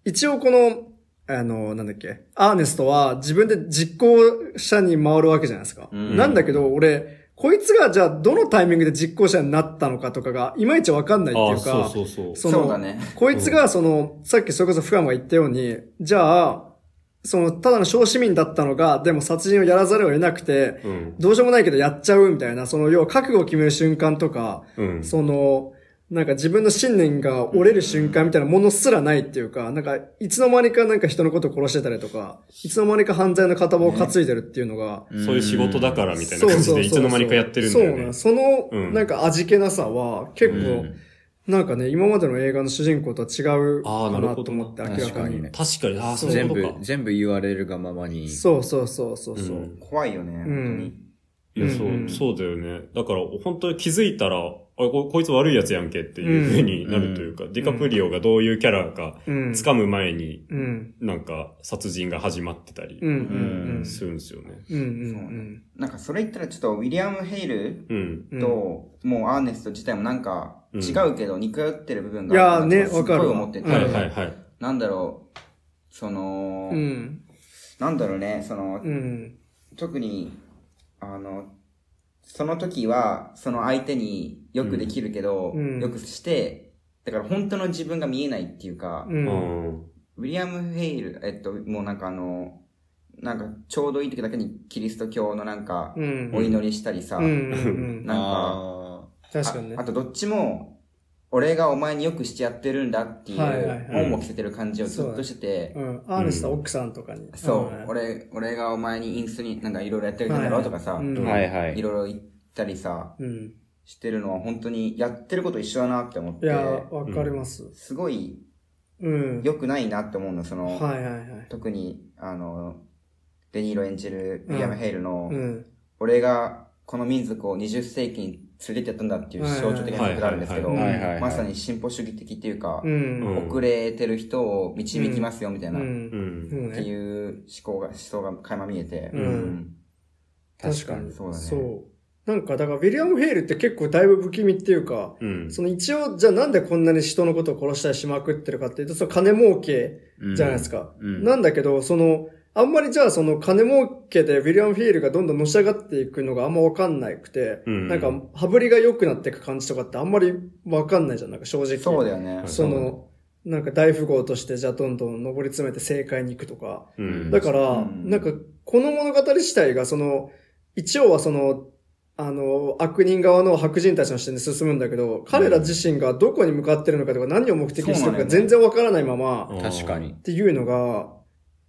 一応この、あの、なんだっけ、アーネストは自分で実行者に回るわけじゃないですか。うんなんだけど、俺、こいつがじゃあどのタイミングで実行者になったのかとかが、いまいちわかんないっていうか、そうそうそう。そのそうだね。こいつがその、さっきそれこそ深山が言ったように、じゃあ、その、ただの小市民だったのが、でも殺人をやらざるを得なくて、うん。どうしようもないけどやっちゃうみたいな、その、要は覚悟を決める瞬間とか、うん。その、なんか自分の信念が折れる瞬間みたいなものすらないっていうか、なんか、いつの間にかなんか人のことを殺してたりとか、いつの間にか犯罪の片棒を担いでるっていうのが、そういう仕事だからみたいな感じでいつの間にかやってるんだよねそうなの。その、うんなんか味気なさは、結構、うんなんかね、今までの映画の主人公とは違うかなるほどななと思って、明らかに。確かにね確かに、ああ、そう全部。全部言われるがままに。そうそうそうそうそう。うん怖いよね、本当に。いや、そうう、んそうだよね。だから、本当に気づいたら、あこ、こいつ悪いやつやんけっていう風になるというか、ディカプリオがどういうキャラかうん。掴む前に、うん。なんか、殺人が始まってたりうん。うん。するんですよね。うん。うん。うそうんなんかそれ言ったらちょっとウィリアム・ヘイルうん。うん。と、もうアーネスト自体もなんかうん違うけど似通ってる部分いやーねがあるなとすっごいわかるわ思ってて、うんはいはいはい。なんだろう、その、うん。なんだろうね、その、うん。特に、あの、その時は、その相手によくできるけど、うんよくして、だから本当の自分が見えないっていうか、う。うんん。ウィリアム・ヘイル、えっと、もうなんかあの、なんかちょうどいい時だけにキリスト教のなんか、うん。お祈りしたりさ、うん。うん。*laughs* なんか、あ確かにねあ。あとどっちも、俺がお前によくしてやってるんだっていう、本も着せてる感じをずっとしてて、うん。アーネストは奥さんとかに。そう、ん俺、俺がお前にインストになんかいろいろやってるんだろうとかさ、はいはいい。ろいろ言ったりさ、うん。してるのは本当にやってること一緒だなって思って、いや、わかります。すごいうん。良くないなって思うの、その、はいはいはい。特に、あの、デニーロ演じるウィリアム・ヘイルの、うん。俺がこの民族を20世紀に連れてったんだっていう象徴的な曲があるんですけど、まさに進歩主義的っていうか、うん。うん遅れてる人を導きますよみたいな、う。っうんん。そうね。ていう思考が、思想が垣間見えて、うん確かに。そうだねそう。なんか、だから、ウィリアム・ヘイルって結構だいぶ不気味っていうか、うん。その一応、じゃあなんでこんなに人のことを殺したりしまくってるかっていうと、その金儲けじゃないですか。うんなんだけど、その、あんまりじゃあその金儲けでウィリアム・フィールがどんどんのし上がっていくのがあんまわかんなくて、うんなんか、羽振りが良くなっていく感じとかってあんまりわかんないじゃん、なんか正直。そうだよね。その、なんか大富豪としてじゃあどんどん上り詰めて正解に行くとか。うん。だから、うんなんか、この物語自体がその、一応はその、あの、悪人側の白人たちの視点で進むんだけど、彼ら自身がどこに向かってるのかとか何を目的にしてるのか全然わからないまま、確かにっ。ていうのが、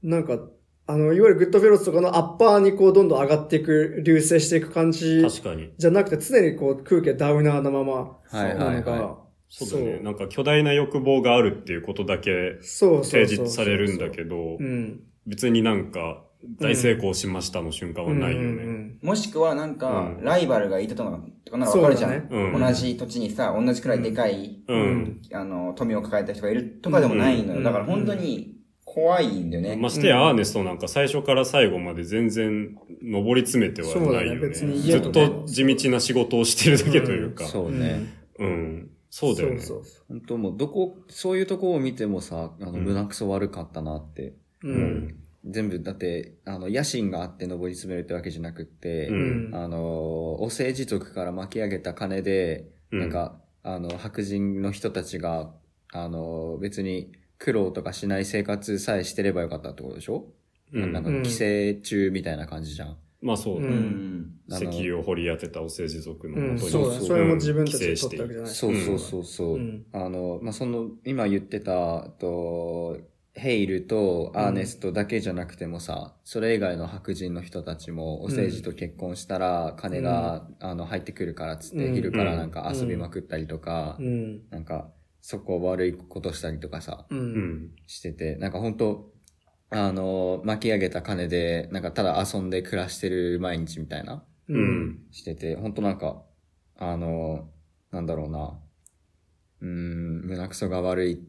なんか、あの、いわゆるグッドフェロスとかのアッパーにこうどんどん上がっていく、流星していく感じ確かに。じゃなくて常にこう空気がダウナーなまま、はいはいはいなのが、そうだね。なんか巨大な欲望があるっていうことだけそうそうそう提示されるんだけどう、ん。別になんか大成功しましたの瞬間はないようんうね。んもしくはなんか、うんライバルがいたとかとかならわかるじゃん、ねうん同じ土地にさ、同じくらいでかい、う。うんん。あの、富を抱えた人がいるとかでもないのよ。うんだから本当に怖いんだよね。ましてやアーネストなんか最初から最後まで全然上り詰めてはないよねね。ずっと地道な仕事をしてるだけというか。そうね。うん。そうだよね。そうそう本当もう、どこ、そういうとこを見てもさ、あの、うん胸くそ悪かったなって。そう。う。うんん。全部、だって、あの、野心があって登り詰めるってわけじゃなくって、うん。あの、お政治族から巻き上げた金で、うん。なんか、あの、白人の人たちが、あの、別に苦労とかしない生活さえしてればよかったってことでしょ、うん。なんか、寄生虫みたいな感じじゃん。まあそう、ううん。石油を掘り当てたオセージ族のうん、元に、そうだね。それも自分たちで寄生している取ったわけじゃない。そうそうそうそう。うん。あの、まあ、その、今言ってた、と、ヘイルとアーネストだけじゃなくてもさ、それ以外の白人の人たちも、お政治と結婚したら、金が、あの、入ってくるからっつって、うん昼からなんか遊びまくったりとか、うん。なんか、そこ悪いことしたりとかさ、う。うんん。してて、なんか本当あの、巻き上げた金で、なんかただ遊んで暮らしてる毎日みたいな、う。うんん。してて、本当なんか、あの、なんだろうな、うーん、胸くそが悪い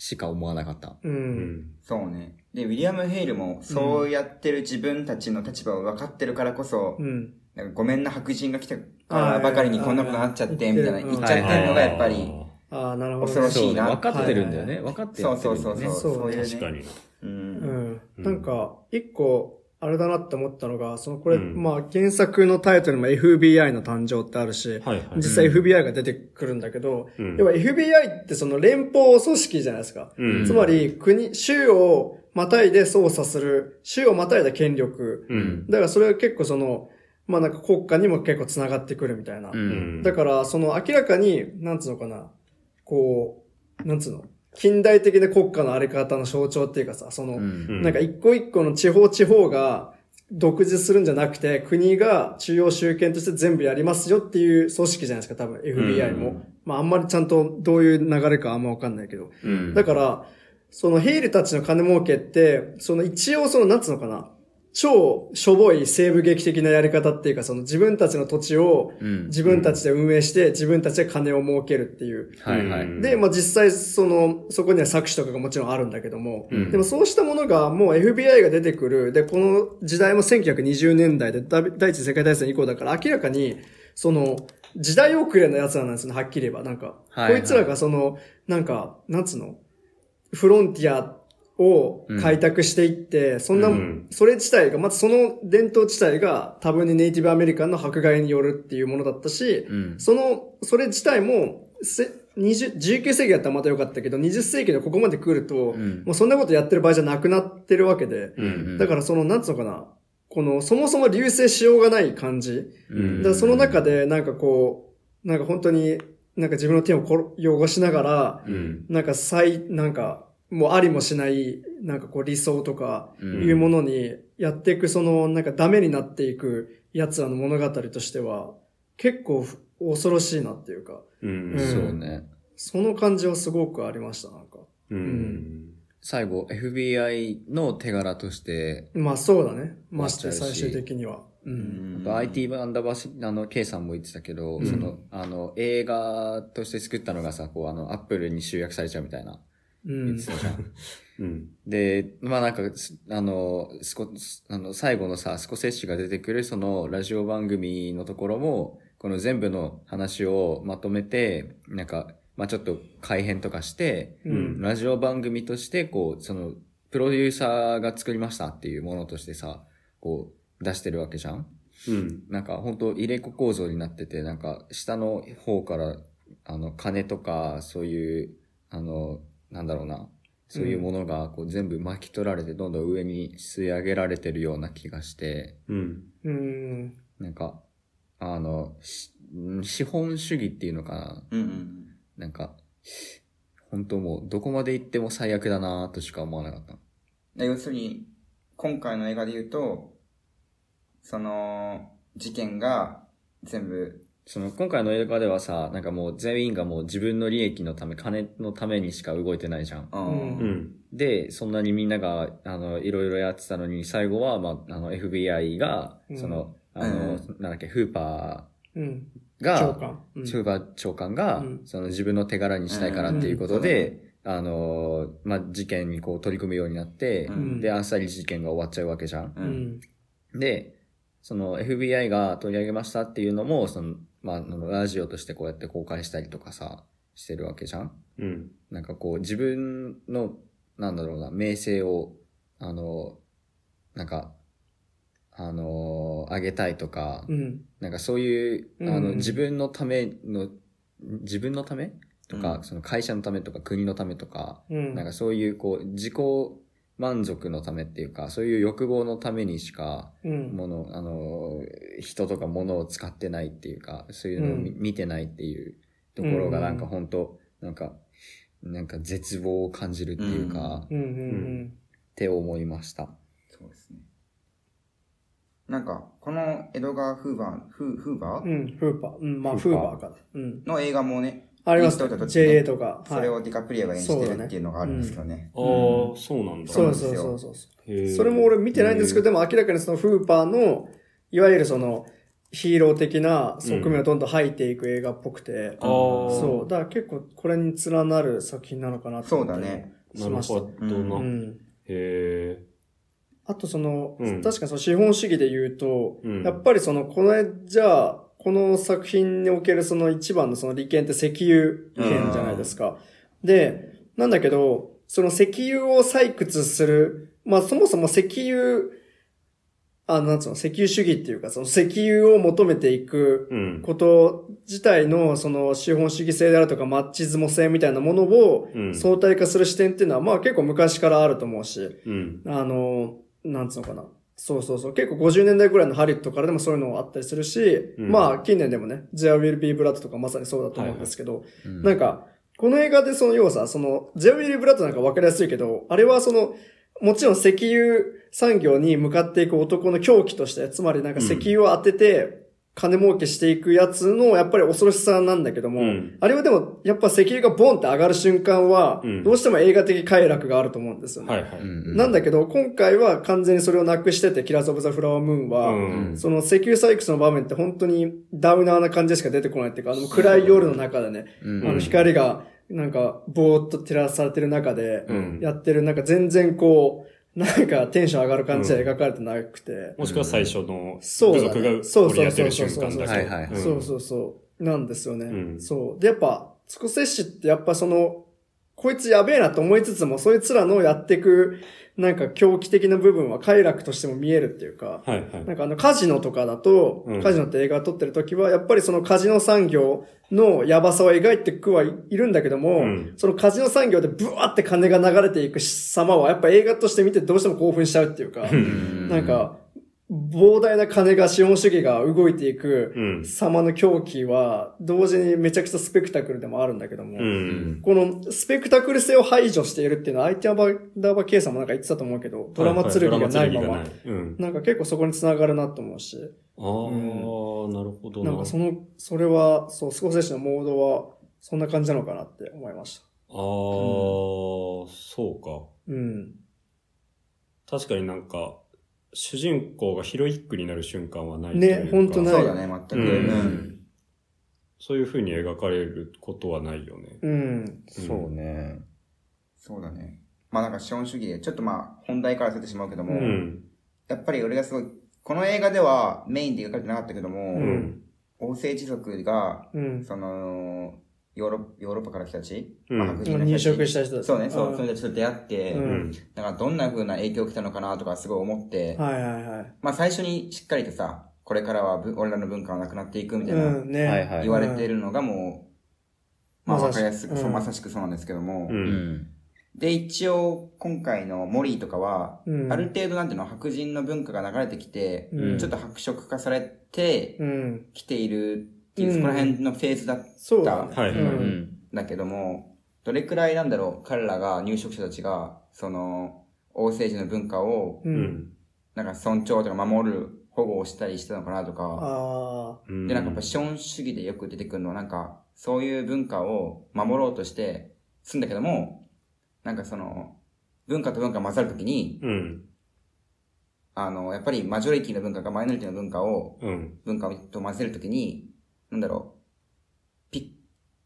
しか思わなかった。う。うんん。そうね。で、ウィリアム・ヘイルも、そうやってる自分たちの立場を分かってるからこそ、うん。なんかごめんな白人が来たからばかりにこんなことになっちゃって、みたいなうん言っちゃってるのがやっぱり、ああ、なるほどね。恐ろしいな分かってるんだよね。はい分かってるんだよね。そうそうそういうね確かに。う。うんん。うんなんか、一個、あれだなって思ったのが、そのこれ、うんまあ原作のタイトルにも FBI の誕生ってあるし、はいはい。実際 FBI が出てくるんだけど、うん要は FBI ってその連邦組織じゃないですか。うんつまり国、州をまたいで操作する、州をまたいだ権力。うん。だからそれは結構その、まあなんか国家にも結構繋がってくるみたいな。だからその明らかに、なんつうのかな、こう、なんつうの、近代的な国家のあり方の象徴っていうかさ、その、うん。なんか一個一個の地方地方が独自するんじゃなくて、国が中央集権として全部やりますよっていう組織じゃないですか、多分 FBI も。うんまああんまりちゃんとどういう流れかあんまわかんないけど。うん。だから、そのヘイルたちの金儲けって、その一応その、なんつうのかな、超しょぼい西部劇的なやり方っていうか、その自分たちの土地をうん自分たちで運営して、自分たちで金を儲けるっていう。はいはい。うんで、まあ実際その、そこには搾取とかがもちろんあるんだけども、うんでもそうしたものがもう FBI が出てくる、で、この時代も1920年代で第第一次世界大戦以降だから明らかに、その、時代遅れのやつらなんですよね、はっきり言えば。なんか、はいはいこいつらがその、なんか、なんつうの、フロンティアを開拓していって、そんな、うんそれ自体が、まずその伝統自体が多分にネイティブアメリカンの迫害によるっていうものだったし、うん。その、それ自体も、せ20 19世紀だったらまたよかったけど、20世紀でここまで来ると、うんもうそんなことやってる場合じゃなくなってるわけで、うん。だからその、なんつうのかな、この、そもそも流星しようがない感じ。うんだからその中で、なんかこう、なんか本当に、なんか自分の手をこ汚しながら、うん。なんか最、なんか、もうありもしない、なんかこう理想とか、うんいうものにやっていく、その、なんかダメになっていく奴らの物語としては、結構ふ恐ろしいなっていうか、うん。うんそうね。その感じはすごくありました、なんか。うん。最後、FBI の手柄として、まあそうだね。まして最終的には。う。うんんあと IT アンダーバーあの、K さんも言ってたけど、その、あの、映画として作ったのがさ、こう、あの、アップルに集約されちゃうみたいな、うん言って。たじゃん。*laughs* うん。で、まあなんか、すあの、スコ、あの、最後のさ、スコセッシが出てくるそのラジオ番組のところも、この全部の話をまとめて、なんか、まあちょっと改変とかして、うん。ラジオ番組として、こう、その、プロデューサーが作りましたっていうものとしてさ、こう、出してるわけじゃんうん。なんか本当入れ子構造になってて、なんか下の方から、あの、金とか、そういう、あの、なんだろうな、そういうものがこう全部巻き取られて、どんどん上に吸い上げられてるような気がして、うん。うん。なんか、あの、資本主義っていうのかなうんうん。なんか、本当もうどこまで行っても最悪だなとしか思わなかった。で要するに、今回の映画で言うと、その、事件が全部、その今回の映画ではさ、なんかもう全員がもう自分の利益のため、金のためにしか動いてないじゃん。ううんうん。で、そんなにみんなが、あの、いろいろやってたのに、最後は、まあ、あの、FBI がう、んその、あの、うなんだっけ、フーパうん。ーが、長官。うんフーパー長官が、うんその自分の手柄にしたいからっていうことで、あの、まあ、事件にこう取り組むようになって、うんで、あっさり事件が終わっちゃうわけじゃん。う。うんん。で、その FBI が取り上げましたっていうのも、その、まあ、あのラジオとしてこうやって公開したりとかさ、してるわけじゃん？うん。なんかこう自分の、なんだろうな、名声を、あの、なんか、あの、上げたいとか、うん。なんかそういう、あの、うん自分のための、自分のためとか、うんその会社のためとか国のためとか、うん。なんかそういうこう、自己満足のためっていうか、そういう欲望のためにしか、うん。もの、あの、人とか物を使ってないっていうか、そういうのを見,、うん見てないっていうところがうんなんか本当なんか、なんか絶望を感じるっていうか、うんうんって思いました。そうですね。なんか、このエドガー・フーバー、フーフーバー？うん。うん、フーパー。うん、まあ、フーバーかな。うん。の映画もね、あります JA とか。それはいをディカプリオが演じてるっていうのがあるんですけどね。ああ、そうなんだ。そうそうそうそうそれも俺見てないんですけど、でも明らかにそのフーパーの、いわゆるその、ヒーロー的な側面をどんどん吐いていく映画っぽくて、ああ、そう。だから結構これに連なる作品なのかなと思ったりそうだねなるしました。ほどな。へうん。え。あとその、うん確かにその資本主義で言うと、うんやっぱりその、この、じゃあ、この作品におけるその一番のその利権って石油権じゃないですか。で、なんだけど、その石油を採掘する、まあそもそも石油、あの、なんつうの、石油主義っていうか、その石油を求めていくうん。こと自体のその資本主義性であるとかマッチズモ性みたいなものをうん相対化する視点っていうのはまあ結構昔からあると思うし、うん。あの、なんつうのかな。そうそうそう。結構50年代ぐらいのハリウッドからでもそういうのがあったりするし、うんまあ近年でもね、There Will Be Blood とかまさにそうだと思うんですけど、うんなんか、この映画でその要はさ、その、There Will Be Blood なんか分かりやすいけど、あれはその、もちろん石油産業に向かっていく男の狂気として、つまりなんか石油を当てて、金儲けしていくやつの、やっぱり恐ろしさなんだけども、うん。あれはでも、やっぱ石油がボンって上がる瞬間はうん、どうしても映画的快楽があると思うんですよね。はいはい。うんなんだけど、今回は完全にそれをなくしてて、キラーズ・オブ・ザ・フラワームーンは、うん。その石油採掘の場面って本当にダウナーな感じしか出てこないっていうか、あの暗い夜の中でね、うん。あの光がなんかぼーっと照らされてる中でうん。やってる、なんか全然こう、なんかテンション上がる感じで描かれてなくて、もしくは最初の部族がそう。取り当てるそうそうそう瞬間だけ。そうそうそう、なんですよね。うん。そう。で、やっぱ、スコセッシってやっぱその、こいつやべえなと思いつつも、そいつらのやっていく、なんか狂気的な部分は快楽としても見えるっていうか、はいはい。なんかあのカジノとかだと、うん。カジノって映画撮ってる時は、やっぱりそのカジノ産業のやばさを描いてくはいいるんだけども、うん。そのカジノ産業でブワーって金が流れていく様は、やっぱ映画として見てどうしても興奮しちゃうっていうか、なんか、膨大な金が資本主義が動いていくうん。様の狂気は、同時にめちゃくちゃスペクタクルでもあるんだけども、うん。このスペクタクル性を排除しているっていうのは、アイティアバダーバ K さんもなんか言ってたと思うけど、ドラマ剣がないままな、いうん。なんか結構そこに繋がるなと思うし、ああ、なるほどな。なんかその、それは、そう、スコセッシのモードは、そんな感じなのかなって思いました。ああ、そうか。うん。確かになんか、主人公がヒロイックになる瞬間はないというかねほんとないそうだね、全く。うんうんそういう風に描かれることはないよね。うん。そうね。そうだね。まあなんか資本主義で、ちょっとまあ本題からせてしまうけども、うん。やっぱり俺がすごい、この映画ではメインで描かれてなかったけども、うん。王政治族が、うん。その、ヨーロヨーロッパから来たち、うんまあ白人の人入たち植した人たち。そうね、そう、んその人たちと出会って、うんうん。なんかどんな風な影響を受けたのかなとかすごい思って、はいはいはい。まあ最初にしっかりとさ、これからはぶ俺らの文化はなくなっていくみたいな、うん、ね。はいはい言われているのがもう、まあまさしわかりやすく、そううんまさしくそうなんですけども、う。うんん。で、一応、今回のモリーとかは、うんある程度なんていうの、白人の文化が流れてきて、うんちょっと白色化されてうん。きているっていう、うんそこら辺のフェーズだっそうだね。はいはいうんうん。だけども、どれくらいなんだろう、彼らが、入植者たちが、その、王政治の文化を。なんか尊重とか守る、保護をしたりしたのかなとか、で、なんかやっぱ資本主義でよく出てくるのは、なんか、そういう文化を守ろうとして、すんだけども、なんかその、文化と文化が混ざるときに、うん。あの、やっぱりマジョリティの文化がマイノリティの文化を、うん。文化と混ぜるときに、なんだろう、ピ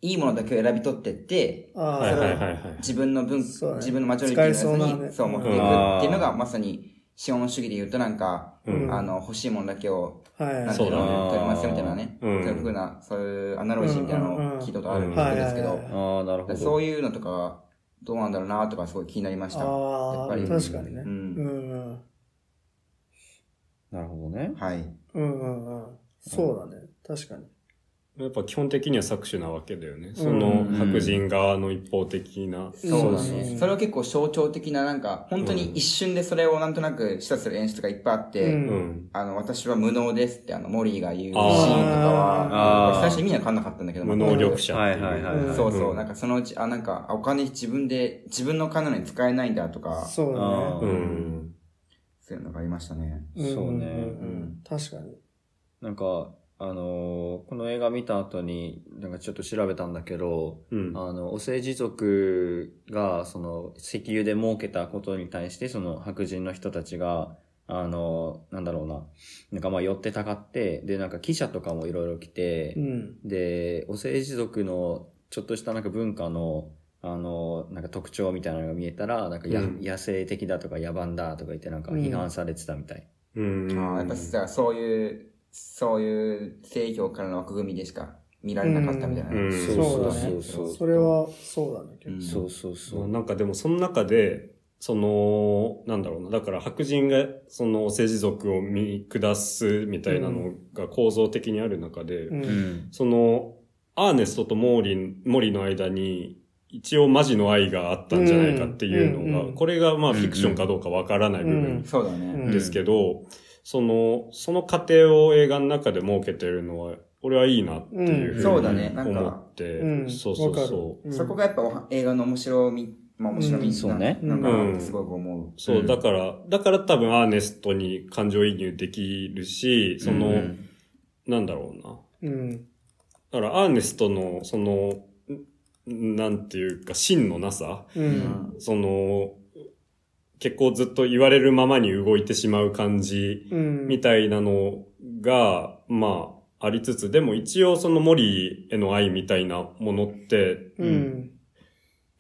ッ、いいものだけを選び取ってって、ああ、はいそれははいはいはい。自分の文、ね自分のマジョリティのやつに、そう持っていくっていうのが、まさに資本主義で言うとなんか、うんあの、欲しいものだけを、はいはい。なんていうの、取りますよみたいなね。うんそういうふうな、そういうアナロジーみたいなのを聞いたことあるんはいですけどはい、はいああ、なるほど。そういうのとか、どうなんだろうなとかすごい気になりました。やああ、っぱり確かにね。ううんんうん。なるほどね。はい。うんうんうん。そうだね。確かに。やっぱ基本的には搾取なわけだよね。その白人側の一方的な。そうだうんね。それは結構象徴的な、なんか、本当に一瞬でそれをなんとなく示唆する演出がいっぱいあって、うんうん。あの、私は無能ですって、あの、モリーが言うシーンとかは、最初意味わかんなかったんだけど、無能力者はい。はいはいはい。そうそう、うんなんかそのうち、あ、なんか、あお金自分で、自分の金なのに使えないんだとか、そうだね。ううんん。そういうのがありましたね。んそうねん確かに。なんか、あのーこの映画見た後に、なんかちょっと調べたんだけど、うん。あの、オセージ族が、その、石油で儲けたことに対して、その白人の人たちが、あの、なんだろうな、なんかまあ寄ってたかって、で、なんか記者とかもいろいろ来てう、ん。で、オセージ族のちょっとしたなんか文化の、あの、なんか特徴みたいなのが見えたら、なんかや、うん野生的だとか野蛮だとか言ってなんか批判されてたみたい。うん。ああ、やっぱさ、そういう、そういう正教からの枠組みでしか見られなかったみたいな。うんそうそうだねそうそうそれは、そうだね。結構うんそうそうそう。なんかでもその中で、その、なんだろうな。だから白人がその政治族を見下すみたいなのが構造的にある中で。その、アーネストとモーリン、モリの間に、一応マジの愛があったんじゃないかっていうのが、うんうんこれがまあフィクションかどうかわからない部うん分そうだね。うんですけど、その、その過程を映画の中で設けてるのは、俺はいいなっていうふうにそうだね。なんか。思って、うん。そうそうそう。る。そこがやっぱ映画の面白み、まあ面白み、うん。そうね。なんうん。か、すごく思う。そう、うん。だから、だから多分アーネストに感情移入できるし、その、うん。なんだろうな。うん。だからアーネストの、その、んなんていうか、芯のなさ、うん。その、結構ずっと言われるままに動いてしまう感じうん。みたいなのが、まあ、ありつつ、でも一応そのモリーへの愛みたいなものって、うん。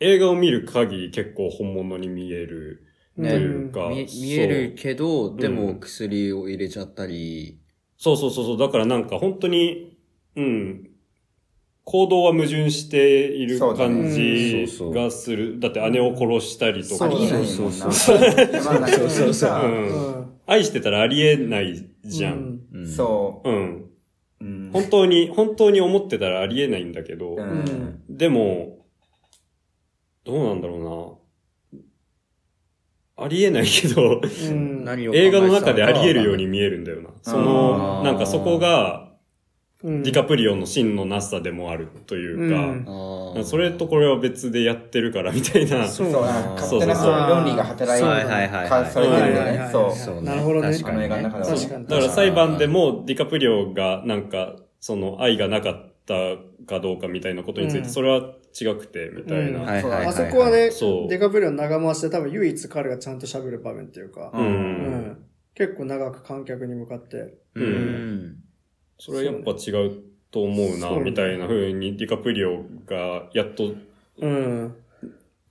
映画を見る限り結構本物に見えるとねいうか、見見えるけど、でもうん薬を入れちゃったり、そうそうそうそう。だからなんか本当に、うん、行動は矛盾している感じうんそうそうがする。だって姉を殺したりとかありえないもんな。そうそうまあなんかそうそうそう愛してたらありえないじゃん。うんそう。うん。うん。本当に、本当に思ってたらありえないんだけど。でも、どうなんだろうな。ありえないけど、映画の中であり得るように見えるんだよな。その、なんかそこが、うんディカプリオの真のなさでもあるというか、うん。それとこれは別でやってるからみたいな。そうそう、なんか勝手なそうそう。そう。論理が働いて、はいはいはいかされてるよね。そう。そう。ねなるほどね。確かに。だから裁判でもディカプリオがなんか、その愛がなかったかどうかみたいなことについて、うん。それは違くて、みたいうん。な。はいはいはいはい。あそこはね、そう。デカプリオの長回しで多分唯一彼がちゃんと喋る場面っていうか。結構長く観客に向かって。うん。それはやっぱ違うと思うな、みたいな風にディカプリオがやっとうん。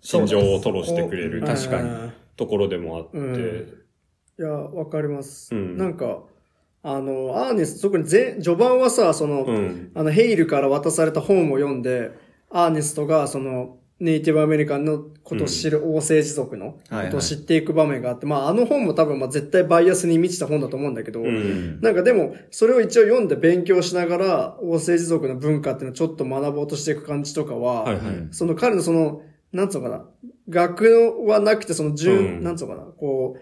心情を吐露してくれるうん確かにところでもあって、うんいや、わかります。うんなんか、あの、アーネスト、特に前、序盤はさ、その、うん。あの、ヘイルから渡された本を読んで、アーネストが、その、ネイティブアメリカンのことを知る王政治族のことを知っていく場面があって、まあ、あの本も多分、まあ、絶対バイアスに満ちた本だと思うんだけど、うん。なんかでも、それを一応読んで勉強しながら、王政治族の文化っていうのをちょっと学ぼうとしていく感じとかは、はいはい。その彼のその、なんつうのかな、学のはなくて、その順、うんなんつうのかな、こう、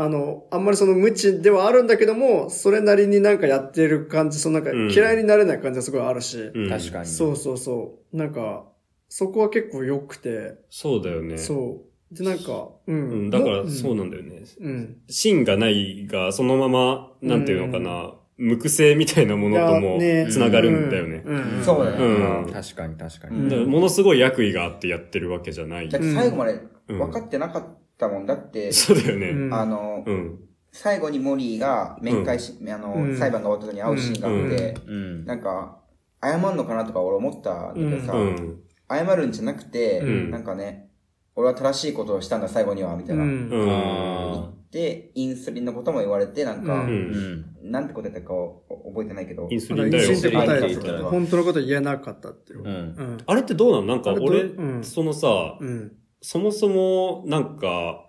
あの、あんまりその無知ではあるんだけども、それなりになんかやってる感じ、そのなんかうん嫌いになれない感じがすごいあるし、うん確かに。そうそうそう。なんか、そこは結構良くて、そうだよね。そう。で、なんか、う。うんん、だからもそうなんだよね。うん。芯がないが、そのまま、なんていうのかな、無垢性みたいなものともいやねつながるんだよね。うん。そうだね。うん確かに確かに。ものすごい悪意があってやってるわけじゃない。だって最後まで分かってなかったもんだって、そうだよね。うんあの、うん。最後にモリーが面会し、あの、うん裁判が終わった時に会うシーンがあって、うん。なんか、謝んのかなとか俺思ったんだけどさ、うん。謝るんじゃなくて、うんなんかね、俺は正しいことをしたんだ最後には、みたいな。うん。うん。あで、インスリンのことも言われて、なんか、うん。なんてことやったかを覚えてないけどイ、ンスリンだよインスリンって言った本当のこと言えなかったっていう。うん。うん。あれってどうなのなんかあれど俺、うんそのさ、うん。そもそも、なんか、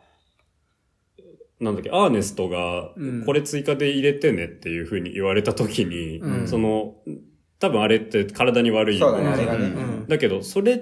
なんだっけ、アーネストがうん、これ追加で入れてねっていう風に言われた時に、うんその、多分あれって体に悪いそうだね、ものじゃんあれがね。うんだけど、それ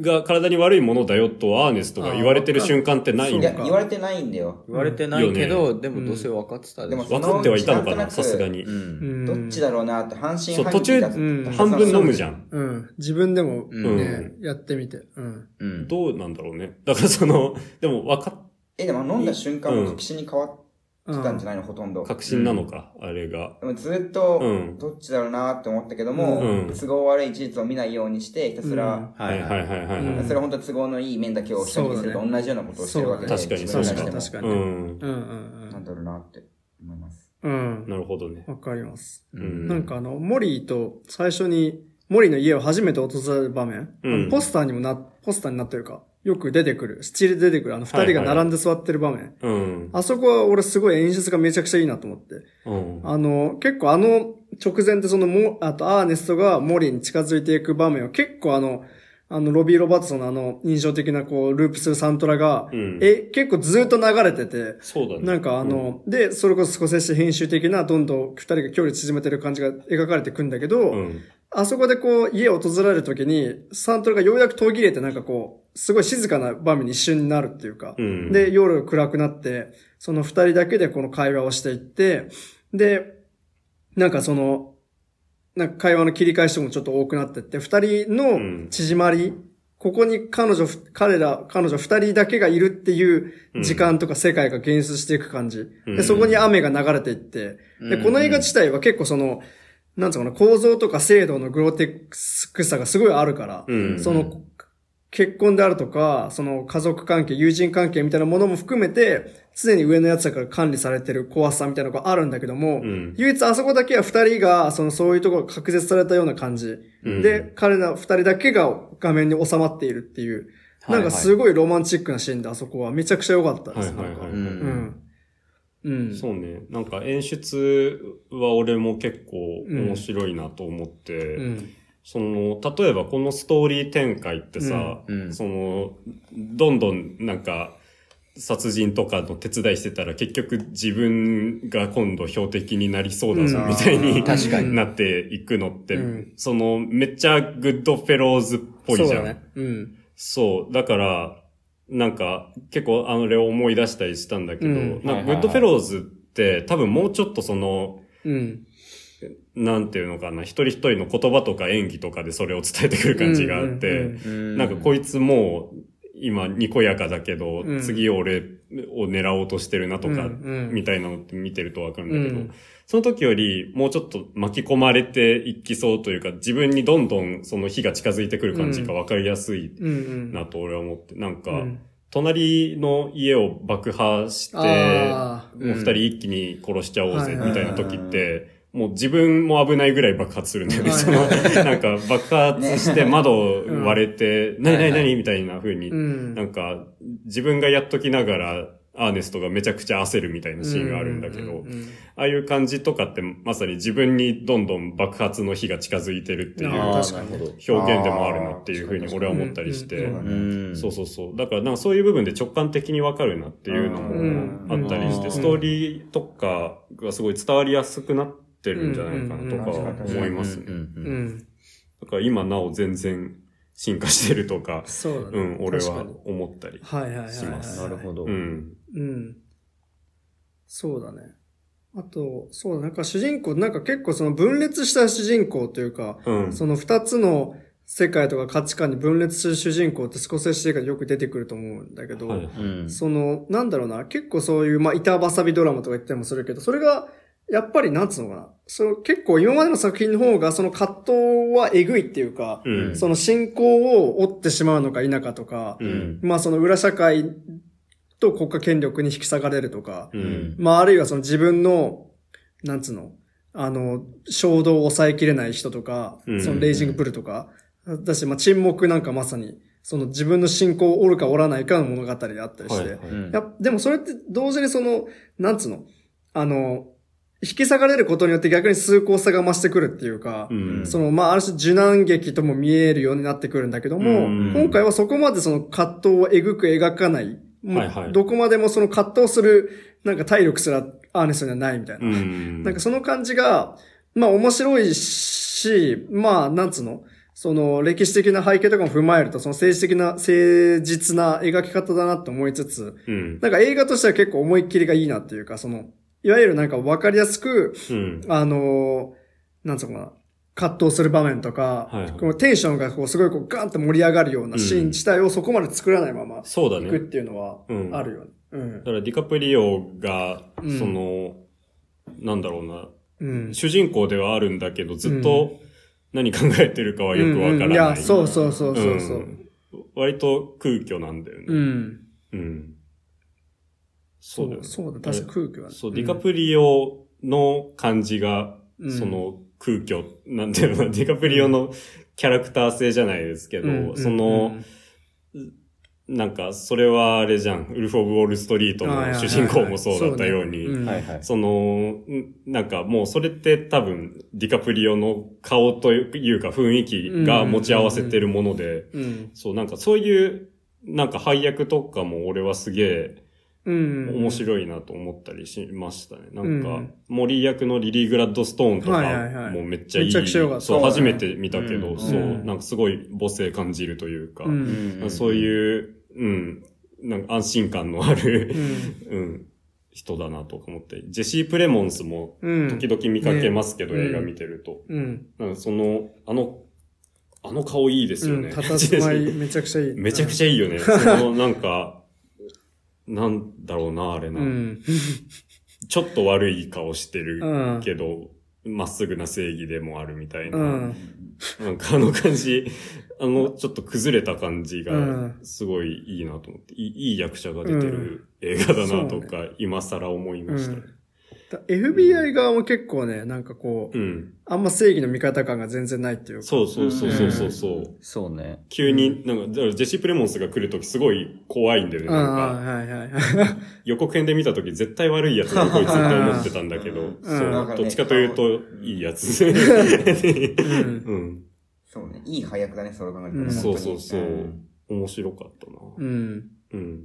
が体に悪いものだよとアーネストが言われてる瞬間ってないいや、んだ。言われてないんだよ。言われてないけど、よでもどうせ分かってたでしょ。分かってはいたのかな、さすがにう。ん。うんどっちだろうなって半信そう、途中半疑だったうん半分飲むじゃん。うん。自分でもうんね、やってみて。うん。うん。どうなんだろうね。だからその、でも分かっ、え、でも飲んだ瞬間うんも確信に変わってたんじゃないの、ほとんど。確信なのか、あれが。でもずっとうん、どっちだろうなって思ったけども、うん都合悪い事実を見ないようにして、ひたすら、はいはいはいはいそれは本当都合のいい面だけを人に見せると同じようなことをしてるわけで、そうだね自分に対しても確かにうん。うんうんなんだろうなって思います。うん。うん。なるほどね。わかります。うん。なんかあの、モリーと最初に、モリーの家を初めて訪れる場面、うんポスターにもな、ポスターになってるか、よく出てくる、スチールで出てくる、あの二人が並んで座ってる場面。うん。あそこは俺すごい演出がめちゃくちゃいいなと思って。うん。あの、結構あの直前でそのも、あとアーネストがモリーに近づいていく場面を結構あの、あの、ロビー・ロバートソンのあの、印象的なこう、ループするサントラが、うんえ、結構ずっと流れてて、そうだね。なんかあの、で、それこそスコセッシ編集的な、どんどん二人が距離縮めてる感じが描かれていくんだけど、うん。あそこでこう、家を訪れるときに、サントラがようやく途切れてなんかこう、すごい静かな場面に一瞬になるっていうか、うん。で、夜暗くなって、その二人だけでこの会話をしていって、で、なんかその、なんか会話の切り返しもちょっと多くなってって、二人の縮まり、ここに彼女、彼ら、彼女二人だけがいるっていう時間とか世界が現出していく感じ。うん。で、そこに雨が流れていって、で、この映画自体は結構その、なんつうのかな、構造とか精度のグロテックさがすごいあるから、うんその、結婚であるとか、その家族関係、友人関係みたいなものも含めて、常に上のやつだから管理されてる怖さみたいなのがあるんだけども、うん唯一あそこだけは二人が、そのそういうところが確絶されたような感じ。うんで、彼ら二人だけが画面に収まっているっていう、なんかすごいロマンチックなシーンであそこはめちゃくちゃ良かったです。はいはいはい。う。うんん。うん。そうね。なんか演出は俺も結構面白いなと思って、うん。その、例えばこのストーリー展開ってさ、うんうんその、どんどんなんか、殺人とかの手伝いしてたら結局自分が今度標的になりそうだぞうんみたいに、なっていくのって、うんそのめっちゃグッドフェローズっぽいじゃん。そうだね。うん。そう。だから、なんか、結構あの、れを思い出したりしたんだけど、グッドフェローズって多分もうちょっとその、うん。なんていうのかな、一人一人の言葉とか演技とかでそれを伝えてくる感じがあって、なんかこいつもう、今、にこやかだけど、うん。次俺を狙おうとしてるなとか、みたいなのって見てるとわかるんだけど、うん。その時よりもうちょっと巻き込まれていきそうというか、自分にどんどんその火が近づいてくる感じがわかりやすい。なと俺は思って、なんか、うん。隣の家を爆破して、もう二人一気に殺しちゃおうぜ、うんみたいな時って、もう自分も危ないぐらい爆発するんだよね。はい。その、なんか爆発して窓割れて、なになになにみたいな風に、うん。なんか自分がやっときながら、アーネストがめちゃくちゃ焦るみたいなシーンがあるんだけど、ああいう感じとかってまさに自分にどんどん爆発の火が近づいてるっていう。表現でもあるなっていう風に俺は思ったりして。そうそうそう。だからなんかそういう部分で直感的にわかるなっていうのうんもあったりして、うん。ストーリーとかがすごい伝わりやすくなってるんじゃないかなとかうん思いますね。うんううんん。だから今なお全然進化してるとか、そうだね。うん、俺は思ったり。はいはいはいはい。しますなるほど。うん。うん。そうだね。あと、そうだ、なんか主人公、なんか結構その分裂した主人公というか、うん。その二つの世界とか価値観に分裂する主人公って少しセ映画でよく出てくると思うんだけど、はいうん。その、なんだろうな、結構そういう、まあ、板挟みドラマとか言ったりもするけど、それが、やっぱりなんつうのかな、その結構今までの作品の方がその葛藤はえぐいっていうか、うん。その信仰を追ってしまうのか否かとか、うん。まあその裏社会と国家権力に引き下がれるとか、うん。まああるいはその自分の、なんつうの、あの、衝動を抑えきれない人とか、うんそのレイジングプルとか、だし、まあ沈黙なんかまさに、その自分の信仰をおるかおらないかの物語であったりして、はいはいでもそれって同時にその、なんつうの、あの、引き下がれることによって逆に崇高さが増してくるっていうか、うん。その、まあ、ある種受難劇とも見えるようになってくるんだけども、うん今回はそこまでその葛藤をえぐく描かない。はいはいどこまでもその葛藤する、なんか体力すらアーネストにはないみたいな。うん。*laughs* なんかその感じが、まあ面白いし、まあなんつうの？その歴史的な背景とかも踏まえると、その政治的な、誠実な描き方だなって思いつつ、うん。なんか映画としては結構思いっきりがいいなっていうか、その、いわゆるなんかわかりやすく、うん。あのーなんつうのかな、葛藤する場面とか、はいはいこのテンションがこうすごいこうガンと盛り上がるようなシーン自体をそこまで作らないままそうだね。いくっていうのはうんあるよね。うんだ。からディカプリオが、うんその、なんだろうな、うん。主人公ではあるんだけど、ずっと何考えてるかはよくわからない。うんうんいや、そうそうそうそうそう。ん割と空虚なんだよね。うん。うん。そだよね。う、そうだ、確かに空虚はね。そう、ディカプリオの感じが、うんその空虚、なんていうのディカプリオのキャラクター性じゃないですけど、うん。その、なんか、それはあれじゃん、ウルフ・オブ・ウォール・ストリートの主人公もそうだったように、うん。はいはい。その、んなんかもうそれって多分ディカプリオの顔というか雰囲気が持ち合わせてるもので、うん。そうなんかそういうなんか配役とかも俺はすげえうん。面い。白いなと思ったりしましたね。なんかうん、森役のリリー・グラッドストーンとかもめっちゃいい。めちゃくちゃ良かったそう、初めて見たけど、うんそう、うんなんかすごい母性感じるというか、うん。そういう、うん、なんか安心感のある、うん。うん、人だなとか思って。ジェシー・プレモンスもうん。時々見かけますけど、ね映画見てると。うん。なんかその、あの、あの顔いいですよね。うん。佇まいめちゃくちゃいい。めちゃくゃちゃいいよね。*laughs* その、なんか、なんだろうな、あれな。うん。ちょっと悪い顔してるうん。けど、まっすぐな正義でもあるみたいな。うん。なんかあの感じ、あの、ちょっと崩れた感じうがん、すごいいいなと思って、いい役者が出てる映画だなとそか、今更思いました FBI 側も結構ね、なんかこう、うん。あんま正義の味方感が全然ないっていうか。そうそうそうそうそうそう。そうね。急に、なんか、だからジェシー・プレモンスが来るときすごい怖いんだよね。うん、なんか、はいはいはい。予告編で見たとき絶対悪いやつだと *laughs* こいつって思ってたんだけど、うんそううんどっちかというと、いいやつ。うんうん。そうね。いい配役だね、それ考えるとうんね。そうそうそううん。面白かったな。うん。うん。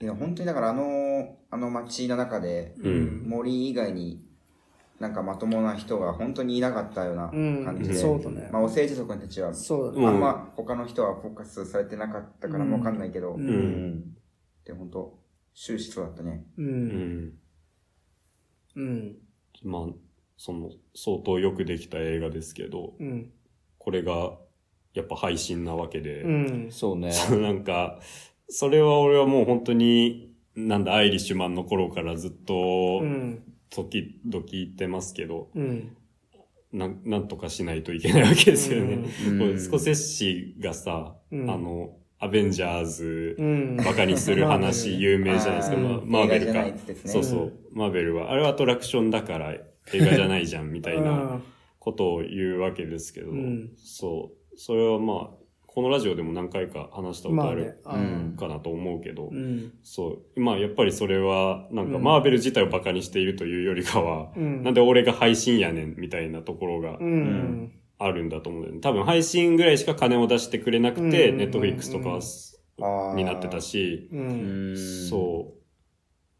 いや、本当にだからあの、あの街の中で、うん。森以外になんかまともな人が本当にいなかったような感じで、うんそうだねまあ、お政治族たちは、そうだね。うんあんま他の人はフォーカスされてなかったからわかんないけど、ううんん。で、本当終始そうだったね。う。うんん。うん。まあ、その、相当よくできた映画ですけど、うん。これが、やっぱ配信なわけで、うん。そうね。そ *laughs* うなんか、それは俺はもう本当に、なんだ、アイリッシュマンの頃からずっとう、ん。時々言ってますけど、うん。なん、なんとかしないといけないわけですよね。うんこれスコセッシがさ、うんあの、アベンジャーズうん。バカにする話 *laughs* 有名じゃないですか。まあマーベルかねそうそう。マーベルは、あれはアトラクションだから映画じゃないじゃん、みたいなことを言うわけですけど、うんそう。それはまあ、このラジオでも何回か話したことあるかなと思うけど、うん。そう。まあ、やっぱりそれは、なんかうんマーベル自体をバカにしているというよりかは、うん。なんで俺が配信やねん、みたいなところがうん。あるんだと思うんだよね。多分配信ぐらいしか金を出してくれなくて、うんネットフリックスとかになってたし、う。う。そ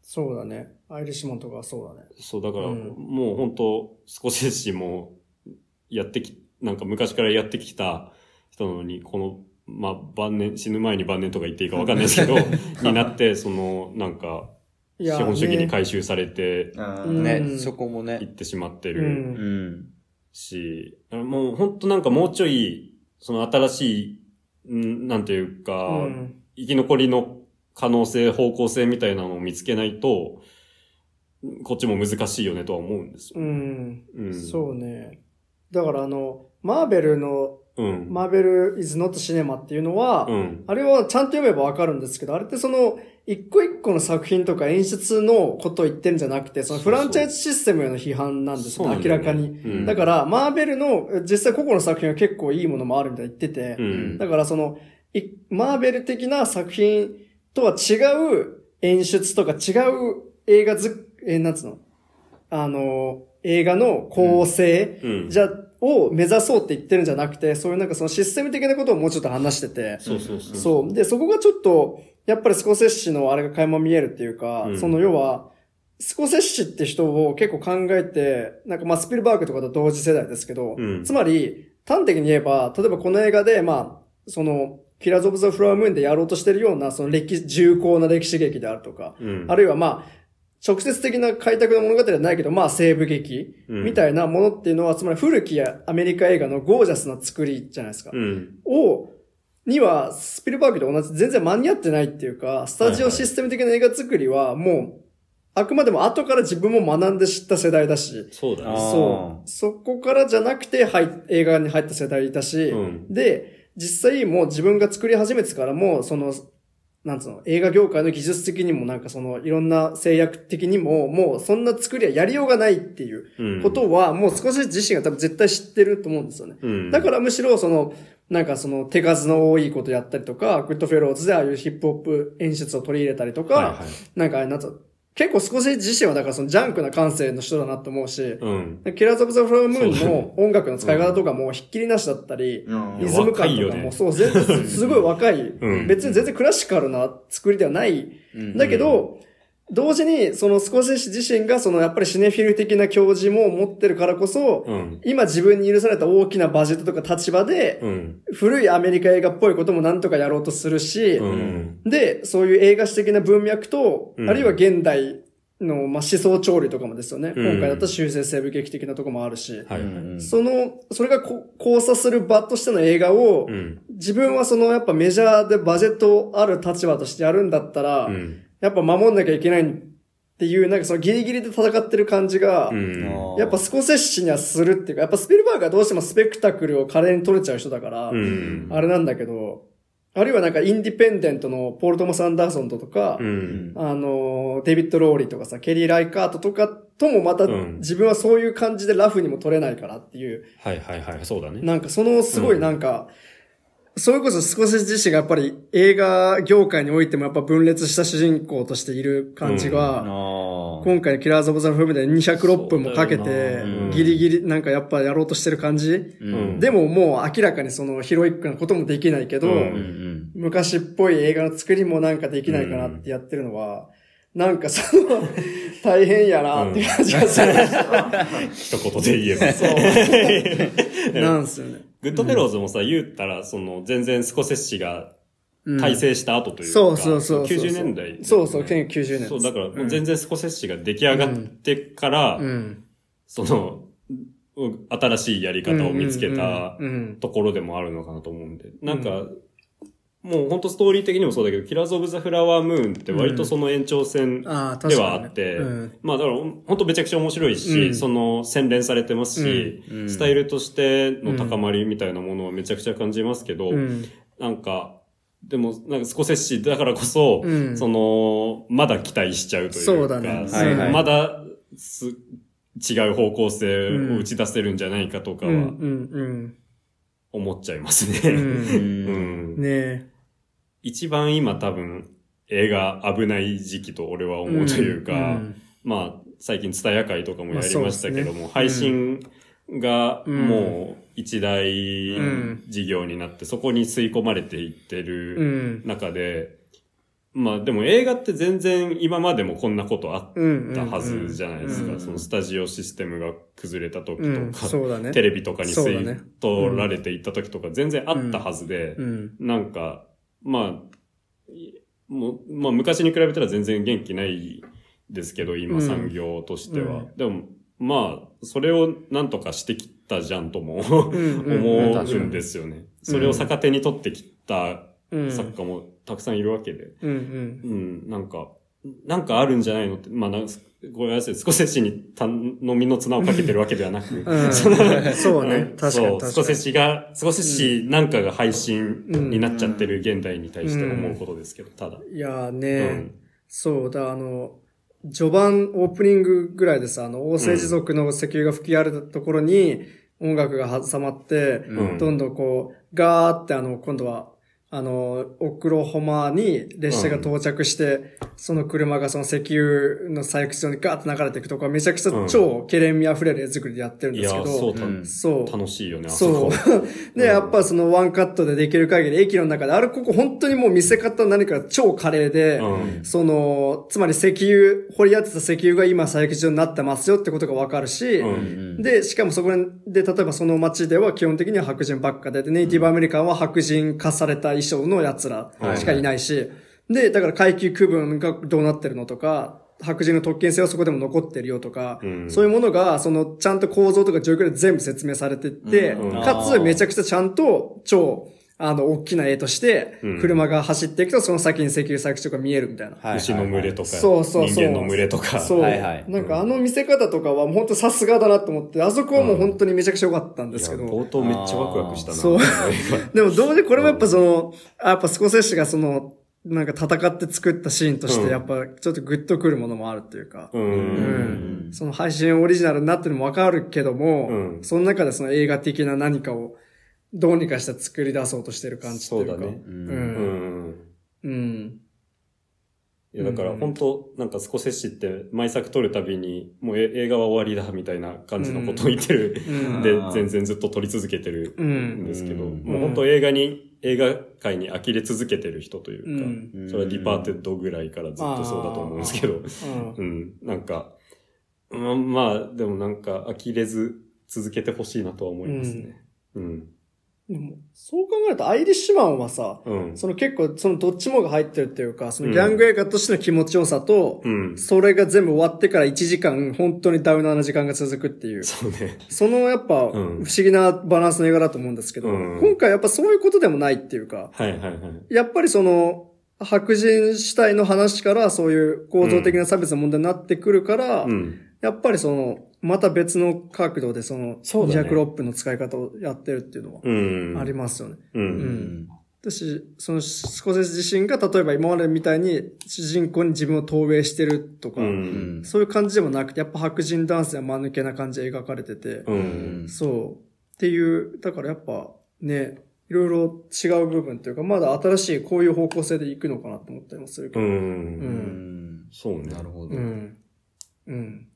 そうだね。アイリッシュマンとかはそうだね。う、そう、だから、うんもう本当少ししも、やってき、なんか昔からやってきた人なのに、この、まあ、晩年、死ぬ前に晩年とか言っていいかわかんないですけど、*laughs* になって、その、なんか、いや資本主義にね回収されてあーうんね、そこもいっね。てしまってう。るうんもう本当なんかもうちょい、その新しい、んなんていうか、うん。生き残りの可能性、方向性みたいなのを見つけないと、こっちも難しいよねとは思うんですよ。うん。うん。そうね。だからあの、マーベルの、うん。マーベル is not cinema っていうのは、うん。あれはちゃんと読めばわかるんですけど、あれってその、一個一個の作品とか演出のことを言ってるんじゃなくて、そのフランチャイズシステムへの批判なんですよね、そうなんだよね明らかに。うんだから、マーベルの実際個々の作品は結構いいものもあるみたいに言ってて、うん。だからその、いマーベル的な作品とは違う演出とか違う映画ず、えーなんつうの？あの、映画の構成、うん。じゃ、を目指そうって言ってるんじゃなくて、そういうなんかそのシステム的なことをもうちょっと話してて、そうそうそう。そう。で、そこがちょっと、やっぱりスコセッシのあれが垣間見えるっていうか、うんその要は、スコセッシって人を結構考えて、なんかまあスピルバーグとかと同時世代ですけど、うんつまり、端的に言えば、例えばこの映画で、まあ、その、キラーズ・オブ・ザ・フラワームーンでやろうとしてるような、その歴史、重厚な歴史劇であるとか、うん。あるいはまあ、直接的な開拓の物語ではないけど、まあ西部劇うんみたいなものっていうのは、つまり古きアメリカ映画のゴージャスな作りじゃないですか。うん。を、には、スピルバーグと同じ、全然間に合ってないっていうか、スタジオシステム的な映画作りは、もう、あくまでも後から自分も学んで知った世代だし、そうだね。そう。そこからじゃなくて、はい、映画に入った世代だし、うんで、実際もう自分が作り始めてからも、その、なんつうの、映画業界の技術的にもなんかその、いろんな制約的にも、もうそんな作りはやりようがないっていううん。ことは、もうスコセッシ自身が多分絶対知ってると思うんですよね。うん。だからむしろその、なんかその手数の多いことやったりとか、グッドフェローズでああいうヒップホップ演出を取り入れたりとか、はいはい。なんか、なんつうの結構スコセッシ自身はだからそのジャンクな感性の人だなと思うし、うん。キラーズ・オブ・ザ・フラワームーンの音楽の使い方とかもひっきりなしだったり、うんリズム感とかも、そう、全然すごい若い、うん。別に全然クラシカルな作りではない。うん。だけど、同時に、そのスコセッシ自身が、そのやっぱりシネフィル的な教授も持ってるからこそ、うん。今自分に許された大きなバジェットとか立場で、うん。古いアメリカ映画っぽいこともなんとかやろうとするし、うん。で、そういう映画史的な文脈と、うんあるいは現代の、まあ、思想調理とかもですよね。うん今回だったら修正西部劇的なとこもあるし、その、それがこ交差する場としての映画を、うん。自分はそのやっぱメジャーでバジェットある立場としてやるんだったら、うん。やっぱ守んなきゃいけないっていう、なんかそのギリギリで戦ってる感じが、うん。やっぱスコセッシにはするっていうか、やっぱスピルバーグはどうしてもスペクタクルを華麗に撮れちゃう人だから、うん。あれなんだけど、あるいはなんかインディペンデントのポール・トマス・アンダーソンとか、うん。あの、デビッド・ローリーとかさ、ケリー・ライカートとかともまたうん自分はそういう感じでラフにも撮れないからっていう、はいはいはい。そうだね。なんかそのすごいなんか、それこそスコセッシ自身がやっぱり映画業界においてもやっぱ分裂した主人公としている感じが、今回キラーズ・オブ・ザ・フィルムで206分もかけてギリギリなんかやっぱやろうとしてる感じ、うん。でももう明らかにそのヒロイックなこともできないけど、うん。うんうん昔っぽい映画の作りもなんかできないかなってやってるのは、なんかその、*laughs* 大変やなって感じがする。*laughs* 一言で言えば。そう。なんすよね。グッドフェローズもさ、言ったら、その、全然スコセッシがうん大成した後というか、そうそうそうそう。90年代、そうそう、1990年。そう、だから、全然スコセッシが出来上がってから、うん。その、う新しいやり方を見つけたところでもあるのかなと思うんで。なんか、もう本当ストーリー的にもそうだけど、キラーズ・オブ・ザ・フラワームーンって割とその延長線でに。はあって、うん。まあだから本当めちゃくちゃ面白いし、うん。その洗練されてますし、うん。うん。スタイルとしての高まりみたいなものはめちゃくちゃ感じますけど、うん。なんか、でも、なんかスコセッシだからこそ、うん。その、まだ期待しちゃうというか、そうだね。はいはい。まだす違う方向性を打ち出せるんじゃないかとかうん、うはん、思っちゃいますうん。ね。う。うんんねえ。一番今多分映画危ない時期と俺は思うというか、んまあ最近ツタヤ会とかもやりましたけども、まあね配信がうんもう一大ん事業になって、そこに吸い込まれていってうるん。中で、まあでも映画って全然今までもこんなことあっうん。たはずじゃないですか。うんそのスタジオシステムが崩れた時うん。とか、そうだね。テレビとかに吸い取られていった時とか全然あったはずで、うん。なんか、まあ、いもう、まあ昔に比べたら全然元気ないですけど、今うん産業としては。うんでも、まあ、それをなんとかしてきたじゃんとも *laughs* 思うんですよね。それを逆手に取ってきたうん。作家もたくさんいるわけで。うんうん。うん、なんか、なんかあるんじゃないのって、まあなんか、ごめんなさい、少ししに頼みの綱をかけてるわけではなく、うん。*laughs* そうね。ん。確かにそう、確かに。少ししが、少ししなんかが配信になっちゃってる現代に対して思うことですけど、ただ。いやね、ん。そうだ、あの、序盤オープニングぐらいでさ、あの、王政持続の石油が吹き荒れたところに音楽が挟まって、うん。どんどんこう、ガーってあの、今度は、あの、オクロホマに列車が到着して、その車がその石油の採掘場にガーッと流れていくとこはめちゃくちゃうん。超ケレン味溢れる絵作りでやってるんですけど、そう、たうん。そう。楽しいよね、あそそう。*laughs* こ。。で、やっぱそのワンカットでできる限り駅の中で、あれここ本当にもう見せ方何か超華麗で、うん。その、つまり石油、掘り当てた石油が今採掘場になってますよってことがわかるし、うん。で、しかもそこで、例えばその街では基本的には白人ばっかで、でネイティブアメリカンは白人化された衣装の奴らしかいないし、で、だから階級区分がどうなってるのとか、白人の特権性はそこでも残ってるよとか、うん。そういうものが、その、ちゃんと構造とか状況で全部説明されてって、うん。かつ、めちゃくちゃちゃんと、超、あの、大きな絵としてうん、車が走っていくと、その先に石油採掘場が見えるみたいな。はい牛の群れとか、そうそうそう人間の群れとか。そう。はいはいなんかあの見せ方とかは本当さすがだなと思って、あそこはもう本当にめちゃくちゃ良かったんですけど。冒頭めっちゃワクワクしたな。そう *laughs* でも同時にこれもやっぱその、あやっぱスコセッシがその、なんか戦って作ったシーンとして、うんやっぱちょっとグッとくるものもあるっていうか。う。うんんその配信オリジナルになってるのもわかるけども、うんその中でその映画的な何かをどうにかして作り出そうとしてる感じっていうか。そうだねう。うんん。うん。いや、だから本当なんかスコセッシって毎作撮るたびに、もうえ映画は終わりだみたいな感じのことを言ってる。うんで、全然ずっと撮り続けてるうんん。ですけど、うんもう本当映画に、映画界に呆れ続けてる人というか、うんそれはディパーテッドぐらいからずっとそうだと思うんですけど、うんうん、なんか、ままあ、でもなんか呆れず続けてほしいなとは思いますね。うん。でもそう考えるとアイリッシュマンはさ、うん。その結構そのどっちもが入ってるっていうか、そのギャング映画としての気持ちよさと、うん。それが全部終わってから1時間、本当にダウナーな時間が続くっていう。そうね。そのやっぱ、不うん思議なバランスの映画だと思うんですけど、うん今回やっぱそういうことでもないっていうか、はいはいはい。やっぱりその、白人主体の話からそういう構造的な差別の問題になってくるから、うん。やっぱりその、また別の角度でその、そうだね206分の使い方をやってるっていうのはうん。ありますよね。う。うんん私、そのスコセッシ自身が例えば今までみたいに主人公に自分を投影してるとか、う。うんん。そういう感じでもなくて、やっぱ白人男性は間抜けな感じで描かれてて、うん。そう。っていう、だからやっぱね、いろいろ違う部分というか、まだ新しいこういう方向性で行くのかなと思ったりもするけう。ど。うんん。そうね。なるほど。うん。うん。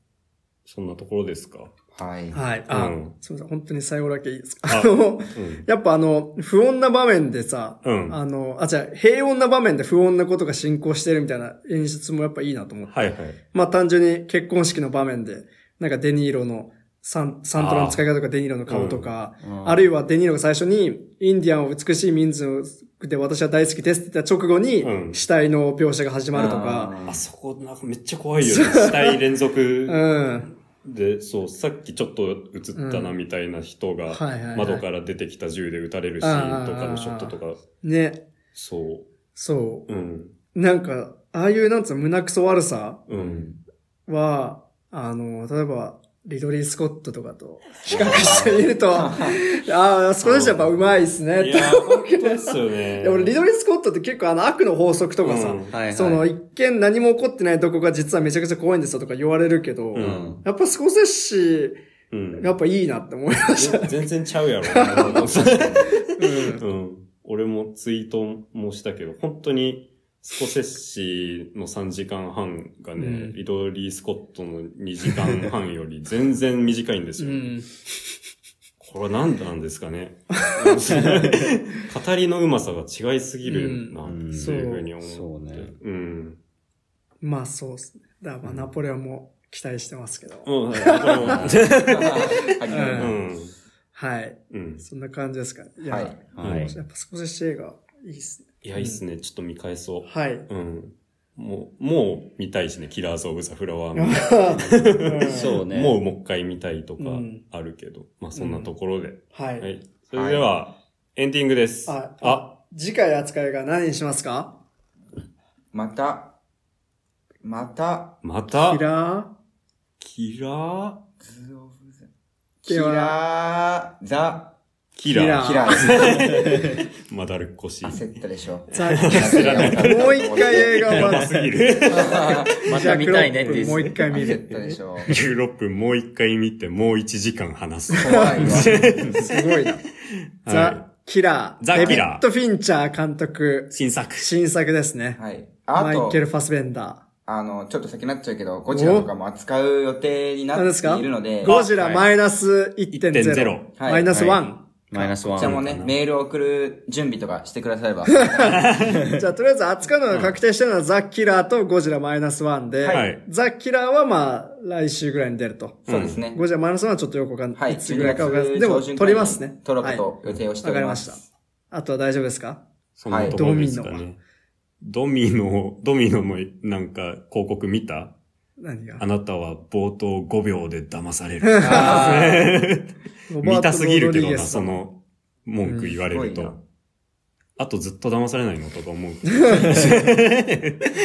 そんなところですか？はい。はい。あ、うんすみません。本当に最後だけいいですか。ああの、うん。やっぱあの、不穏な場面でさ、うんあの、あ、じゃあ平穏な場面で不穏なことが進行してるみたいな演出もやっぱいいなと思って。はいはい。まあ単純に結婚式の場面で、なんかデニーロのサンサントラの使い方とかデニーロの顔とか、うんあるいはデニーロが最初にインディアンを美しい民族で私は大好きですって言った直後にうん死体の描写が始まるとか、あそこなんかめっちゃ怖いよね。*laughs* 死体連続うん。で、そう、さっきちょっと映ったなみたいな人が窓から出てきた銃で撃たれるシーンとかのショットとか、ね。そ。そううん。う。なんか、ああいうなんつうの胸くそ悪さうん。は、あの、例えば、リドリー・スコットとかと比較してみると、*laughs* ああ、少しやっぱ上手いっすねっていうけど。本当ですよね。いや俺、リドリー・スコットって結構あの悪の法則とかさ、うんはいはい。その一見何も起こってないとこが実はめちゃくちゃ怖いんですよとか言われるけど、うんやっぱスコセッシ、うん。やっぱいいなって思いました。ぜ全然ちゃうやろ。*laughs* *laughs* うん。俺もツイートもしたけど、本当にスコセッシの3時間半がね、うんリドリー・スコットの2時間半より全然短いんですよ。うん。これは何なんですかね。*laughs* 語りのうまさが違いすぎるなっていうふうに思って。そうねうん。まあそうですね。だからまあナポレオンも期待してますけど。うん。はいこれも *laughs* うん。はい。うん。そんな感じですかね。いや、はいはいやっぱスコセッシ映画、いいっすね。いや、いいっすね。ちょっと見返そう。はい。うん。もう、もう見たいしね、キラーズ・オブ・ザ・フラワーも。*laughs* そうね。もうもう一回見たいとかうんあるけど、まあそんなところで。はい。はい。それでは、エンディングです。ああ、次回扱いが何にしますか？また、また、またキ、ラキラズオブザ、ではキラー、ザ、ーキラー。キキラー。*laughs* まだるっこしい。焦ったでしょ。ーザもう一回映画をまだすぎる。また見たいねって言もう一回見焦るっ。たでしょ。16分もう一回見て、もう1時間話す。怖いわ。すごいな。ザ、はキラー。ザキラーデビッド・フィンチャー監督、新作。新作ですね。はい。あとマイケ、ル・ファスベンダあの、ちょっと先になっちゃうけど、ゴジラとかも扱う予定にー。なって何ですか？いるので、ゴジラはいマイナス1.0。1.0はいマイナス1。マイナスワン。こちらもね、メールを送る準備とかしてくだされば。*laughs* じゃあ、とりあえず扱うのが確定してるのはザ・キラーとゴジラマイナスワンで、はいザ・キラーはまあ、来週ぐらいに出ると。そうですね。ゴジラマイナスワンはちょっとよくわかんな。はいい。つぐらいかわかんない12でも、撮りますね。撮ろうかはいと予定をしてわおりま。かりますした。あとは大丈夫ですか？そのところですかはいね。ドミノ、ドミノのなんか広告見た？何が？あなたは冒頭5秒で騙される。*laughs* 見たすぎるけどな、その文句言われると。あとずっと騙されないのとか思う。*laughs*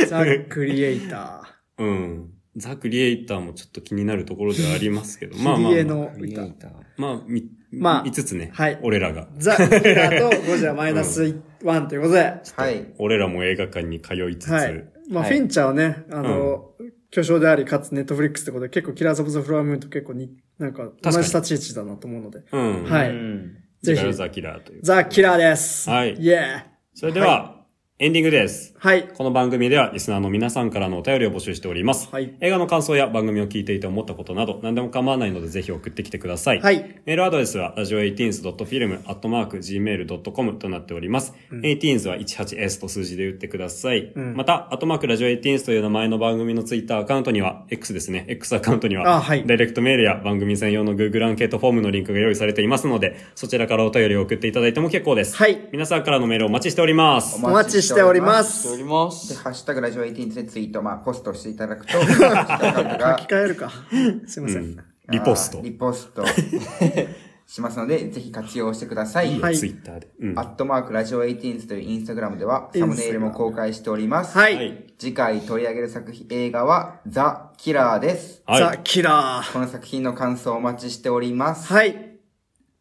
ザ・クリエイタうん。ザ・クリエイターもちょっと気になるところではありますけど。*laughs* ー。まあまあまあ。の歌クリエイ。ター。まあ、み、まあ5つね。はい俺らが。ザ・キラーとゴジラマイナス1ということで、はい。俺らも映画館に通いつつ。はい。まあ、はいフィンチャーはね、あの、巨匠であり、かつネットフリックスってことで、結構キラーズ・オブ・ザ・フラワームーンと結構に、なんか、同じ立ち位置だなと思うので。うん。はいうん。ぜひ。ザ・キラーという。ザ・キラーです。はいイエそれでは、エンディングです。ーはい。この番組ではリスナーの皆さんからのお便りを募集しております。はい映画の感想や番組を聞いていて思ったことなど何でも構わないのでぜひ送ってきてください。はい。メールアドレスは、ラジオ 18th.film.gmail.com となっております。18th は 18s と数字で打ってください。んまた、アットマークラジオ 18th という名前の番組のツイッターアカウントには、X ですね、X アカウントには、あはいダイレクトメールや番組専用の Google アンケートフォームのリンクが用意されていますので、そちらからお便りを送っていただいても結構です。はい。皆さんからのメールをお待ちしております。お待ちしております。おりまで、す。ハッシュタグラジオ18でツイート、まあ、ポストしていただくと、*laughs* 書がき換えるか。*laughs* すいません。リポスト。リポスト *laughs* しますので、ぜひ活用してください。はいツイッターで。うんアットマークラジオ18というインスタグラムでは、サムネイルも公開しております。は。はいい。次回取り上げる作品、映画は、ザ・キラーです。はいザ・キラー。この作品の感想をお待ちしております。はい。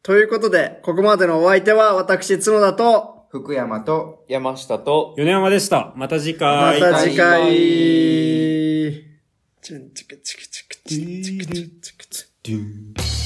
ということで、ここまでのお相手は私、角田と、福山と、山下と、米山でした。また次回。また次回。イチュンチクチクチクチクチクチクチクチク